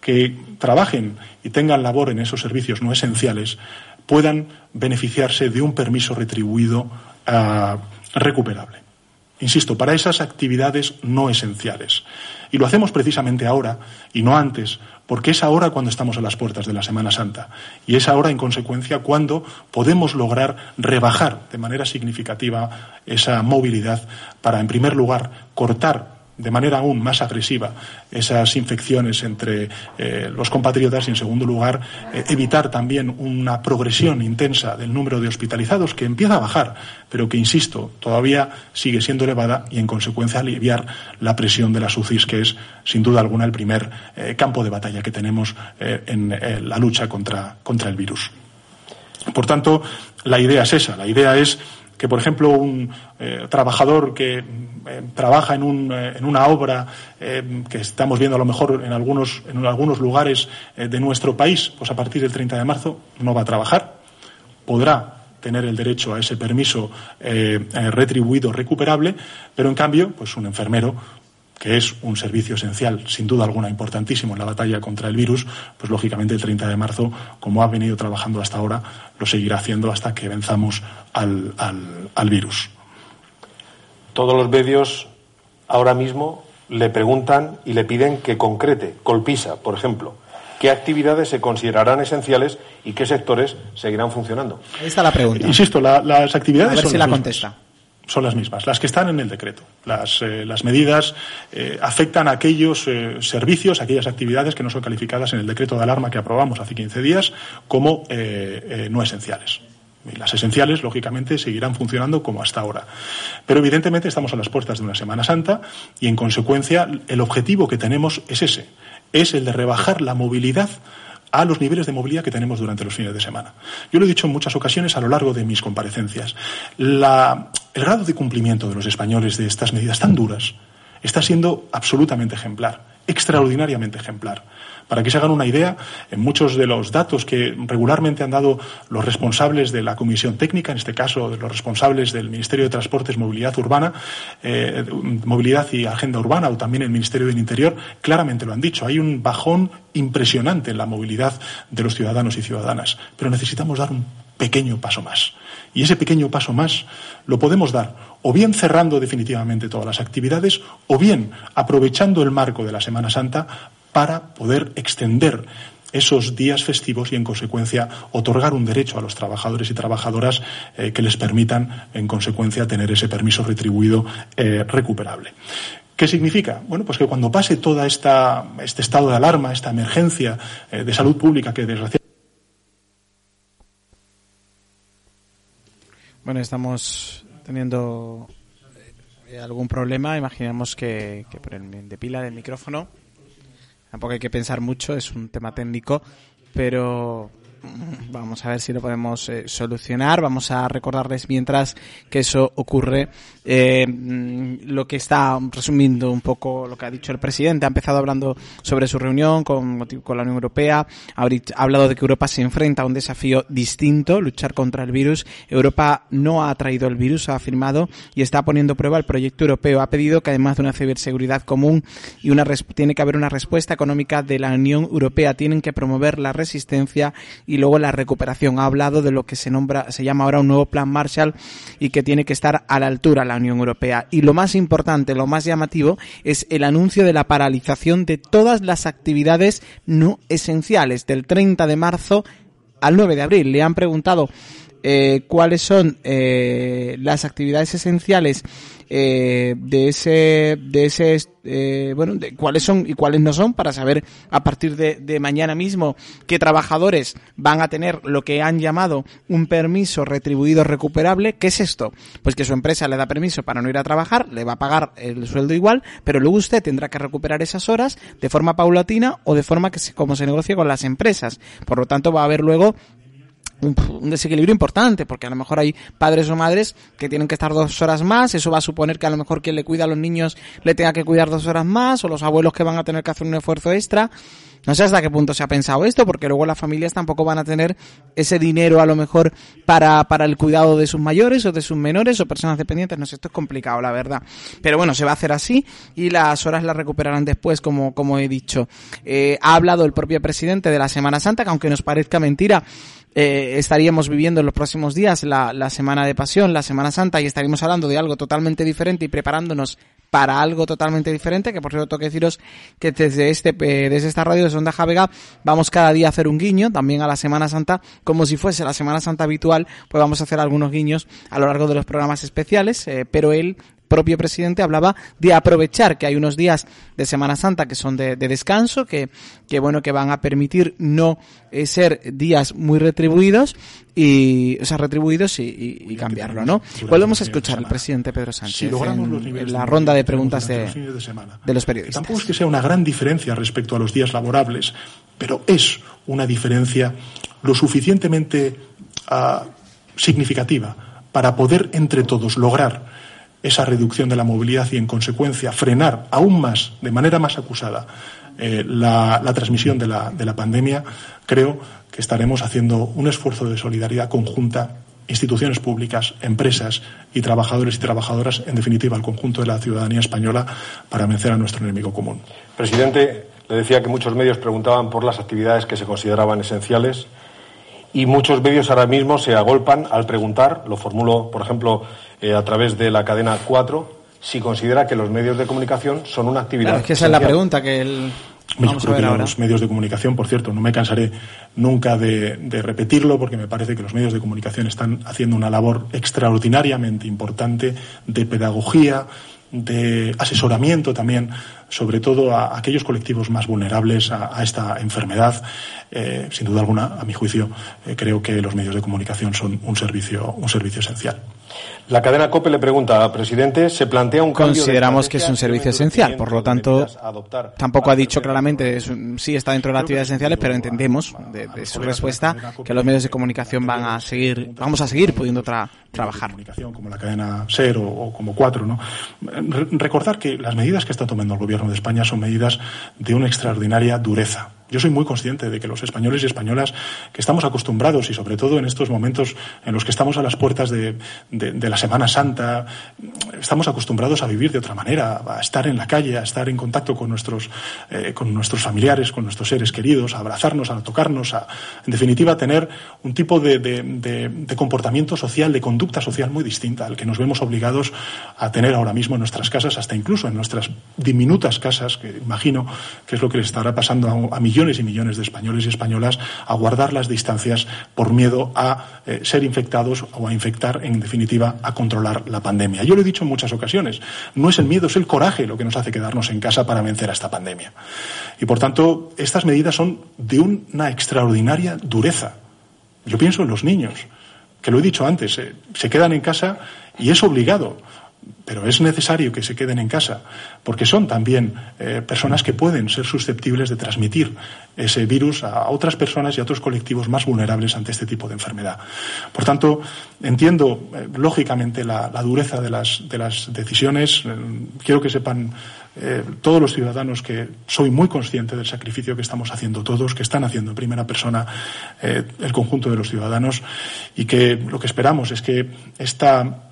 que trabajen y tengan labor en esos servicios no esenciales puedan beneficiarse de un permiso retribuido ah, recuperable. Insisto, para esas actividades no esenciales. Y lo hacemos precisamente ahora y no antes, porque es ahora cuando estamos a las puertas de la Semana Santa. Y es ahora, en consecuencia, cuando podemos lograr rebajar de manera significativa esa movilidad para, en primer lugar, cortar de manera aún más agresiva esas infecciones entre eh, los compatriotas y, en segundo lugar, eh, evitar también una progresión intensa del número de hospitalizados que empieza a bajar, pero que, insisto, todavía sigue siendo elevada y, en consecuencia, aliviar la presión de las UCIs, que es, sin duda alguna, el primer eh, campo de batalla que tenemos en la lucha contra, contra el virus. Por tanto, la idea es esa. La idea es que, por ejemplo, un eh, trabajador que eh, trabaja en, un, eh, en, una obra que estamos viendo a lo mejor en algunos, en algunos lugares de nuestro país, pues a partir del 30 de marzo no va a trabajar, podrá tener el derecho a ese permiso retribuido recuperable, pero en cambio, pues un enfermero que es un servicio esencial, sin duda alguna importantísimo en la batalla contra el virus, pues lógicamente el 30 de marzo, como ha venido trabajando hasta ahora, lo seguirá haciendo hasta que venzamos al, al, virus.
Todos los medios ahora mismo le preguntan y le piden que concrete, Colpisa, por ejemplo, qué actividades se considerarán esenciales y qué sectores seguirán funcionando.
Ahí está la pregunta.
Insisto, las actividades.
A ver si la contesta
son las mismas, las que están en el decreto. Las, eh, las medidas eh, afectan a aquellos eh, servicios, aquellas actividades que no son calificadas en el decreto de alarma que aprobamos hace 15 días como no esenciales. Las esenciales, lógicamente, seguirán funcionando como hasta ahora. Pero, evidentemente, estamos a las puertas de una Semana Santa y, en consecuencia, el objetivo que tenemos es ese, es el de rebajar la movilidad a los niveles de movilidad que tenemos durante los fines de semana. Yo lo he dicho en muchas ocasiones a lo largo de mis comparecencias. el grado de cumplimiento de los españoles de estas medidas tan duras está siendo absolutamente ejemplar, extraordinariamente ejemplar. Para que se hagan una idea, en muchos de los datos que regularmente han dado los responsables de la Comisión Técnica, en este caso los responsables del Ministerio de Transportes, Movilidad Urbana, eh, Movilidad y Agenda Urbana, o también el Ministerio del Interior, claramente lo han dicho. Hay un bajón impresionante en la movilidad de los ciudadanos y ciudadanas, pero necesitamos dar un pequeño paso más. Y ese pequeño paso más lo podemos dar o bien cerrando definitivamente todas las actividades o bien aprovechando el marco de la Semana Santa para poder extender esos días festivos y, en consecuencia, otorgar un derecho a los trabajadores y trabajadoras eh, que les permitan, en consecuencia, tener ese permiso retribuido eh, recuperable. ¿Qué significa? Bueno, pues que cuando pase esta este estado de alarma, esta emergencia eh, de salud pública que desgraciadamente
Bueno, estamos teniendo algún problema. Imaginemos que, que por el de pila del micrófono Tampoco hay que pensar mucho, es un tema técnico, pero Vamos a ver si lo podemos eh, solucionar. Vamos a recordarles mientras que eso ocurre eh, mm, lo que está resumiendo un poco lo que ha dicho el presidente. Ha empezado hablando sobre su reunión con, la Unión Europea. Ha hablado de que Europa se enfrenta a un desafío distinto, luchar contra el virus. Europa no ha traído el virus, ha afirmado, y está poniendo prueba el proyecto europeo. Ha pedido que además de una ciberseguridad común y una tiene que haber una respuesta económica de la Unión Europea. Tienen que promover la resistencia luego la recuperación. Ha hablado de lo que se nombra, se llama ahora un nuevo plan Marshall y que tiene que estar a la altura la Unión Europea. Y lo más importante, lo más llamativo es el anuncio de la paralización de todas las actividades no esenciales del 30 de marzo al 9 de abril. Le han preguntado eh, cuáles son eh, las actividades esenciales eh, de ese, de ese, eh, bueno, de cuáles son y cuáles no son para saber a partir de, mañana mismo qué trabajadores van a tener lo que han llamado un permiso retribuido recuperable. ¿Qué es esto? Pues que su empresa le da permiso para no ir a trabajar, le va a pagar el sueldo igual, pero luego usted tendrá que recuperar esas horas de forma paulatina o de forma que se, como se negocie con las empresas. Por lo tanto, va a haber luego un, desequilibrio importante, porque a lo mejor hay padres o madres que tienen que estar dos horas más, eso va a suponer que a lo mejor quien le cuida a los niños le tenga que cuidar dos horas más, o los abuelos que van a tener que hacer un esfuerzo extra. No sé hasta qué punto se ha pensado esto, porque luego las familias tampoco van a tener ese dinero a lo mejor para, para el cuidado de sus mayores o de sus menores o personas dependientes. No sé, esto es complicado, la verdad. Pero bueno, se va a hacer así y las horas las recuperarán después, como, como he dicho. Eh, ha hablado el propio presidente de la Semana Santa, que aunque nos parezca mentira, eh, estaríamos viviendo en los próximos días la, la Semana de Pasión, la Semana Santa, y estaríamos hablando de algo totalmente diferente y preparándonos para algo totalmente diferente, que por cierto tengo que deciros que desde este eh, desde esta radio de Sonda Javega vamos cada día a hacer un guiño también a la Semana Santa, como si fuese la Semana Santa habitual, pues vamos a hacer algunos guiños a lo largo de los programas especiales, eh, pero él propio presidente hablaba de aprovechar que hay unos días de Semana Santa que son de, descanso, que, que, bueno, que van a permitir no eh, ser días muy retribuidos y, o sea, retribuidos y, cambiarlo, ¿no? Volvemos a escuchar al presidente Pedro Sánchez en, la ronda de preguntas de, de, los periodistas.
Tampoco es que sea una gran diferencia respecto a los días laborables, pero es una diferencia lo suficientemente ah, significativa para poder entre todos lograr esa reducción de la movilidad y, en consecuencia, frenar aún más, de manera más acusada, eh, la, la, transmisión de la, de la pandemia, creo que estaremos haciendo un esfuerzo de solidaridad conjunta instituciones públicas, empresas y trabajadores y trabajadoras, en definitiva, el conjunto de la ciudadanía española, para vencer a nuestro enemigo común.
Presidente, le decía que muchos medios preguntaban por las actividades que se consideraban esenciales y muchos medios ahora mismo se agolpan al preguntar, lo formulo, por ejemplo, eh, a través de la cadena 4, si considera que los medios de comunicación son una actividad.
Claro, es que esa es la pregunta que el.
Vamos a ver ahora. Los medios de comunicación, por cierto, no me cansaré nunca de, de, repetirlo porque me parece que los medios de comunicación están haciendo una labor extraordinariamente importante de pedagogía, de asesoramiento también, sobre todo a aquellos colectivos más vulnerables a, a esta enfermedad. Eh, sin duda alguna, a mi juicio, eh, creo que los medios de comunicación son un servicio, un servicio esencial.
La cadena COPE le pregunta, presidente, ¿se plantea un cambio
Consideramos que es un servicio esencial, por lo tanto, tampoco ha dicho claramente, es un, sí está dentro de las actividades esenciales, pero entendemos de, de, su respuesta que los medios de comunicación van a seguir, vamos a seguir pudiendo tra trabajar.
Como la cadena SER o, o como Cuatro, ¿no? Recordar que las medidas que está tomando el gobierno de España son medidas de una extraordinaria dureza yo soy muy consciente de que los españoles y españolas que estamos acostumbrados y sobre todo en estos momentos en los que estamos a las puertas de, la Semana Santa, estamos acostumbrados a vivir de otra manera, a estar en la calle, a estar en contacto con nuestros, eh, con nuestros familiares, con nuestros seres queridos, a abrazarnos, a tocarnos, a, en definitiva, tener un tipo de, de comportamiento social, de conducta social muy distinta al que nos vemos obligados a tener ahora mismo en nuestras casas, hasta incluso en nuestras diminutas casas, que imagino que es lo que le estará pasando a, a millones millones y millones de españoles y españolas a guardar las distancias por miedo a eh, ser infectados o a infectar, en definitiva, a controlar la pandemia. Yo lo he dicho en muchas ocasiones, no es el miedo, es el coraje lo que nos hace quedarnos en casa para vencer a esta pandemia. Y por tanto, estas medidas son de una extraordinaria dureza. Yo pienso en los niños, que lo he dicho antes, eh, se quedan en casa y es obligado pero es necesario que se queden en casa, porque son también eh, personas que pueden ser susceptibles de transmitir ese virus a otras personas y a otros colectivos más vulnerables ante este tipo de enfermedad. Por tanto, entiendo eh, lógicamente la, dureza de las, de las decisiones. Eh, quiero que sepan todos los ciudadanos que soy muy consciente del sacrificio que estamos haciendo todos, que están haciendo en primera persona el conjunto de los ciudadanos y que lo que esperamos es que esta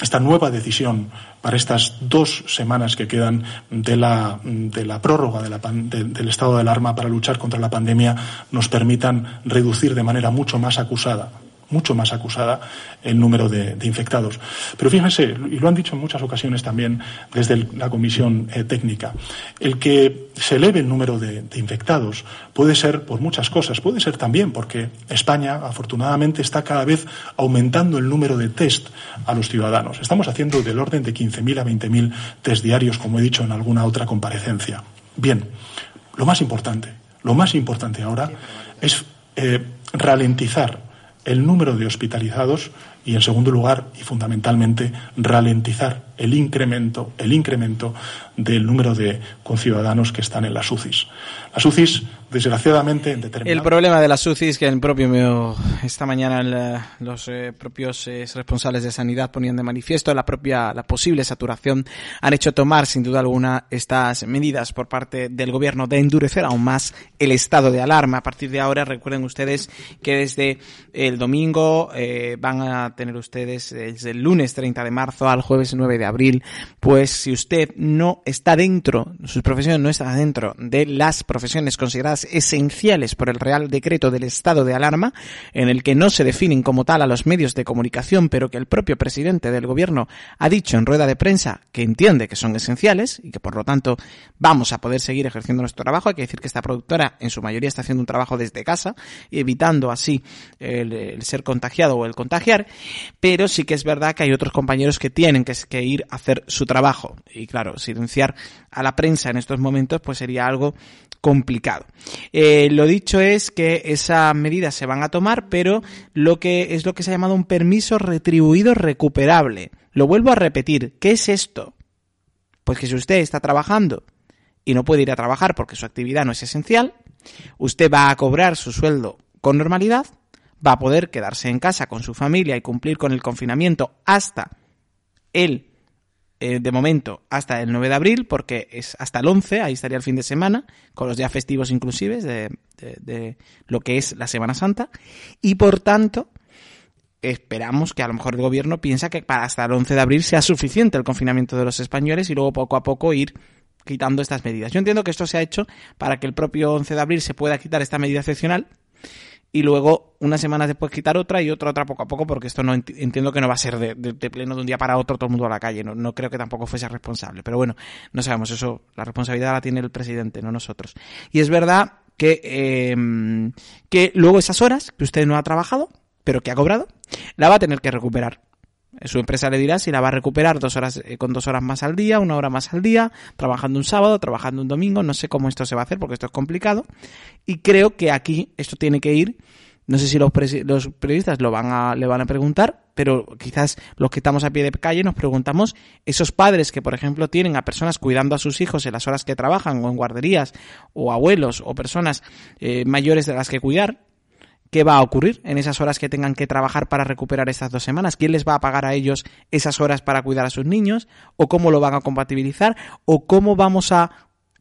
esta nueva decisión para estas dos semanas que quedan de la, de la prórroga del estado de alarma para luchar contra la pandemia nos permitan reducir de manera mucho más acusada mucho más acusada el número de, de, infectados. Pero fíjense, y lo han dicho en muchas ocasiones también desde el, la Comisión eh, Técnica, el que se eleve el número de, de, infectados puede ser por muchas cosas. Puede ser también porque España, afortunadamente, está cada vez aumentando el número de test a los ciudadanos. Estamos haciendo del orden de 15.000 a 20.000 test diarios, como he dicho en alguna otra comparecencia. Bien, lo más importante, lo más importante ahora es eh, ralentizar el número de hospitalizados y, en segundo lugar, y fundamentalmente, ralentizar el incremento, el incremento del número de conciudadanos que están en las UCIs. Las UCIs, desgraciadamente, en determinados...
El problema de las UCIs que el propio esta mañana el, los eh, propios eh, responsables de sanidad ponían de manifiesto la propia, la posible saturación, han hecho tomar, sin duda alguna, estas medidas por parte del gobierno de endurecer aún más el estado de alarma. A partir de ahora, recuerden ustedes que desde el domingo eh, van a tener ustedes desde el lunes 30 de marzo al jueves 9 de abril, pues si usted no está dentro, su profesión no está dentro de las profesiones consideradas esenciales por el Real Decreto del Estado de Alarma, en el que no se definen como tal a los medios de comunicación, pero que el propio presidente del gobierno ha dicho en rueda de prensa que entiende que son esenciales y que por lo tanto vamos a poder seguir ejerciendo nuestro trabajo. Hay que decir que esta productora en su mayoría está haciendo un trabajo desde casa, evitando así el, ser contagiado o el contagiar, pero sí que es verdad que hay otros compañeros que tienen que ir a hacer su trabajo. Y claro, silenciar a la prensa en estos momentos pues sería algo complicado. Eh, lo dicho es que esas medidas se van a tomar, pero lo que es lo que se ha llamado un permiso retribuido recuperable. Lo vuelvo a repetir, ¿qué es esto? Pues que si usted está trabajando y no puede ir a trabajar porque su actividad no es esencial, usted va a cobrar su sueldo con normalidad, va a poder quedarse en casa con su familia y cumplir con el confinamiento hasta el eh, de momento hasta el 9 de abril, porque es hasta el 11, ahí estaría el fin de semana, con los días festivos inclusives de, de, lo que es la Semana Santa, y por tanto esperamos que a lo mejor el gobierno piensa que para hasta el 11 de abril sea suficiente el confinamiento de los españoles y luego poco a poco ir quitando estas medidas. Yo entiendo que esto se ha hecho para que el propio 11 de abril se pueda quitar esta medida excepcional y luego unas semanas después quitar otra y otra otra poco a poco porque esto no entiendo que no va a ser de, pleno de un día para otro todo el mundo a la calle no, no creo que tampoco fuese responsable. Pero bueno no sabemos eso la responsabilidad la tiene el presidente no nosotros. Y es verdad que eh, que luego esas horas que usted no ha trabajado pero que ha cobrado la va a tener que recuperar su empresa le dirá si la va a recuperar dos horas, eh, con dos horas más al día, una hora más al día, trabajando un sábado, trabajando un domingo. No sé cómo esto se va a hacer porque esto es complicado. Y creo que aquí esto tiene que ir. No sé si los, periodistas lo van a, le van a preguntar, pero quizás los que estamos a pie de calle nos preguntamos, esos padres que, por ejemplo, tienen a personas cuidando a sus hijos en las horas que trabajan, o en guarderías, o abuelos, o personas eh, mayores de las que cuidar, ¿Qué va a ocurrir en esas horas que tengan que trabajar para recuperar estas dos semanas? ¿Quién les va a pagar a ellos esas horas para cuidar a sus niños? ¿O cómo lo van a compatibilizar? ¿O cómo vamos a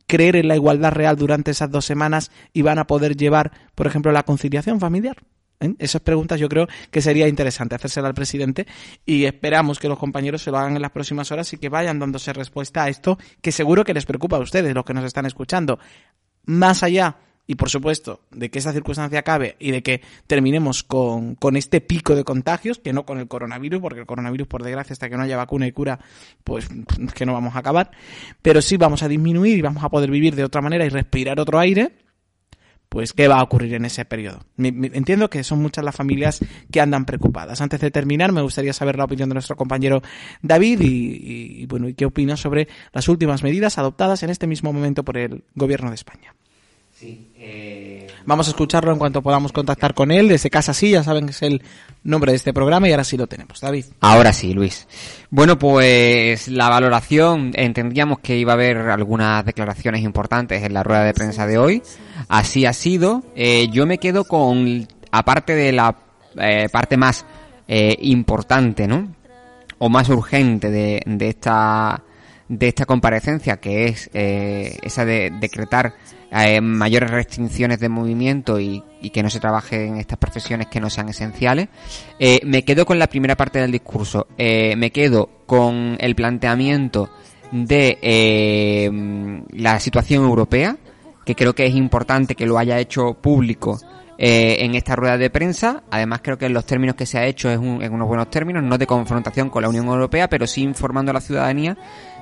creer en la igualdad real durante esas dos semanas y van a poder llevar, por ejemplo, la conciliación familiar? ¿Eh? Esas preguntas yo creo que sería interesante hacérselas al presidente y esperamos que los compañeros se lo hagan en las próximas horas y que vayan dándose respuesta a esto que seguro que les preocupa a ustedes, los que nos están escuchando. Más allá y por supuesto de que esa circunstancia acabe y de que terminemos con, con, este pico de contagios, que no con el coronavirus, porque el coronavirus, por desgracia, hasta que no haya vacuna y cura, pues que no vamos a acabar, pero sí vamos a disminuir y vamos a poder vivir de otra manera y respirar otro aire, pues qué va a ocurrir en ese periodo. Entiendo que son muchas las familias que andan preocupadas. Antes de terminar, me gustaría saber la opinión de nuestro compañero David y, y bueno, y qué opina sobre las últimas medidas adoptadas en este mismo momento por el gobierno de España.
Sí, eh...
Vamos a escucharlo en cuanto podamos contactar con él. Desde casa sí, ya saben que es el nombre de este programa y ahora sí lo tenemos. David.
Ahora sí, Luis. Bueno, pues la valoración, entendíamos que iba a haber algunas declaraciones importantes en la rueda de prensa de hoy. Así ha sido. Eh, yo me quedo con, aparte de la eh, parte más eh, importante, ¿no? O más urgente de, de esta de esta comparecencia, que es eh, esa de decretar eh, mayores restricciones de movimiento y, que no se trabaje en estas profesiones que no sean esenciales. Eh, me quedo con la primera parte del discurso. me quedo con el planteamiento de la situación europea, que creo que es importante que lo haya hecho público eh, en esta rueda de prensa. Además, creo que en los términos que se ha hecho es en unos buenos términos, no de confrontación con la Unión Europea, pero sí informando a la ciudadanía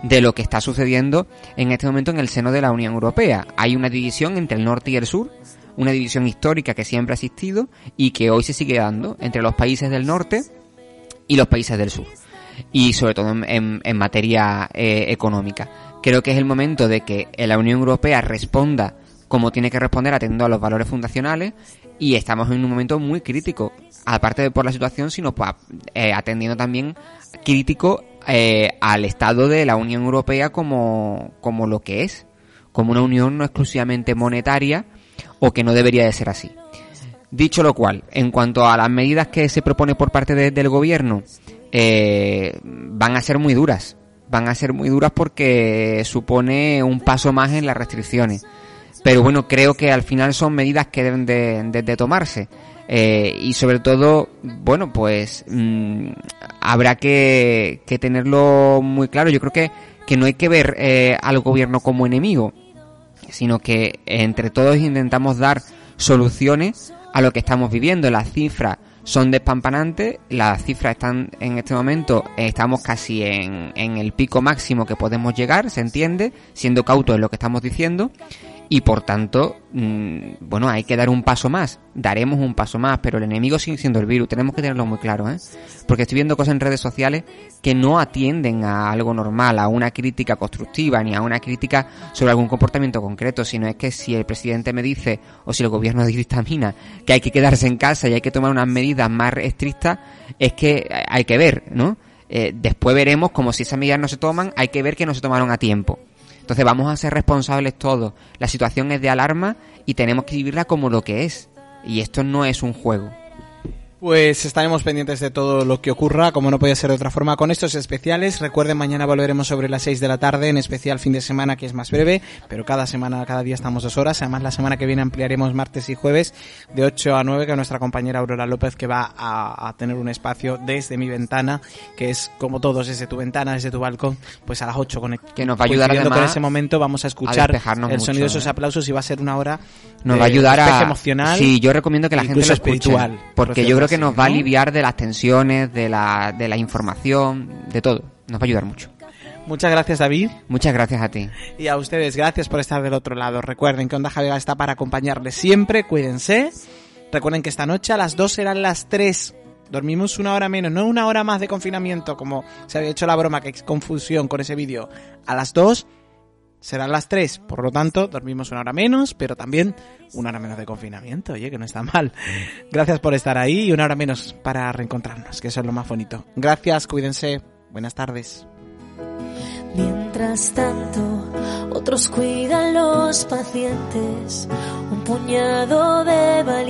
de lo que está sucediendo en este momento en el seno de la Unión Europea. Hay una división entre el norte y el sur, una división histórica que siempre ha existido y que hoy se sigue dando entre los países del norte y los países del sur. Y sobre todo en, materia eh, económica. Creo que es el momento de que la Unión Europea responda como tiene que responder atendiendo a los valores fundacionales y estamos en un momento muy crítico, aparte de por la situación, sino eh, atendiendo también crítico eh, al estado de la Unión Europea como, como lo que es, como una unión no exclusivamente monetaria o que no debería de ser así. Dicho lo cual, en cuanto a las medidas que se propone por parte del gobierno, eh, van a ser muy duras. Van a ser muy duras porque supone un paso más en las restricciones pero bueno, creo que al final son medidas que deben de, tomarse. Eh, y sobre todo, bueno, pues mm, habrá que, tenerlo muy claro. Yo creo que, que no hay que ver eh, al gobierno como enemigo, sino que entre todos intentamos dar soluciones a lo que estamos viviendo. Las cifras son despampanantes, las cifras están en este momento, estamos casi en, en el pico máximo que podemos llegar, se entiende, siendo cautos en lo que estamos diciendo y por tanto, mm, bueno, hay que dar un paso más, daremos un paso más, pero el enemigo sigue siendo el virus, tenemos que tenerlo muy claro, ¿eh? Porque estoy viendo cosas en redes sociales que no atienden a algo normal, a una crítica constructiva, ni a una crítica sobre algún comportamiento concreto, sino es que si el presidente me dice, o si el gobierno dictamina, que hay que quedarse en casa y hay que tomar unas medidas más estrictas, es que hay que ver, ¿no? Eh, después veremos como si esas medidas no se toman, hay que ver que no se tomaron a tiempo. Entonces vamos a ser responsables todos. La situación es de alarma y tenemos que vivirla como lo que es. Y esto no es un juego.
Pues estaremos pendientes de todo lo que ocurra, como no puede ser de otra forma, con estos especiales. Recuerden, mañana volveremos sobre las 6 de la tarde, en especial fin de semana, que es más breve, pero cada semana, cada día estamos dos horas. Además, la semana que viene ampliaremos martes y jueves de 8 a 9, con nuestra compañera Aurora López, que va a, a tener un espacio desde mi ventana, que es como todos, desde tu ventana, desde tu balcón, pues a las 8 con
Que nos va a ayudar además
con ese momento vamos a escuchar
despejarnos
el sonido de
mucho,
esos
¿eh?
aplausos y va a ser una hora
Nos
de
va a ayudar a...
emocional.
Sí, yo recomiendo que la gente
incluso
lo escuche.
espiritual. por
Porque yo creo que nos va a aliviar de las tensiones, de la, de la información, de todo. Nos va a ayudar mucho.
Muchas gracias, David.
Muchas gracias a ti.
Y a ustedes, gracias por estar del otro lado. Recuerden que Onda Javega está para acompañarles siempre. Cuídense. Recuerden que esta noche a las 2 serán las 3. Dormimos una hora menos, no una hora más de confinamiento, como se había hecho la broma, que es confusión con ese vídeo. A las 2 serán las 3. Por lo tanto, dormimos una hora menos, pero también una hora menos de confinamiento. Oye, que no está mal. Gracias por estar ahí y una hora menos para reencontrarnos, que eso es lo más bonito. Gracias, cuídense. Buenas tardes.
Mientras tanto, otros cuidan los pacientes, un puñado de.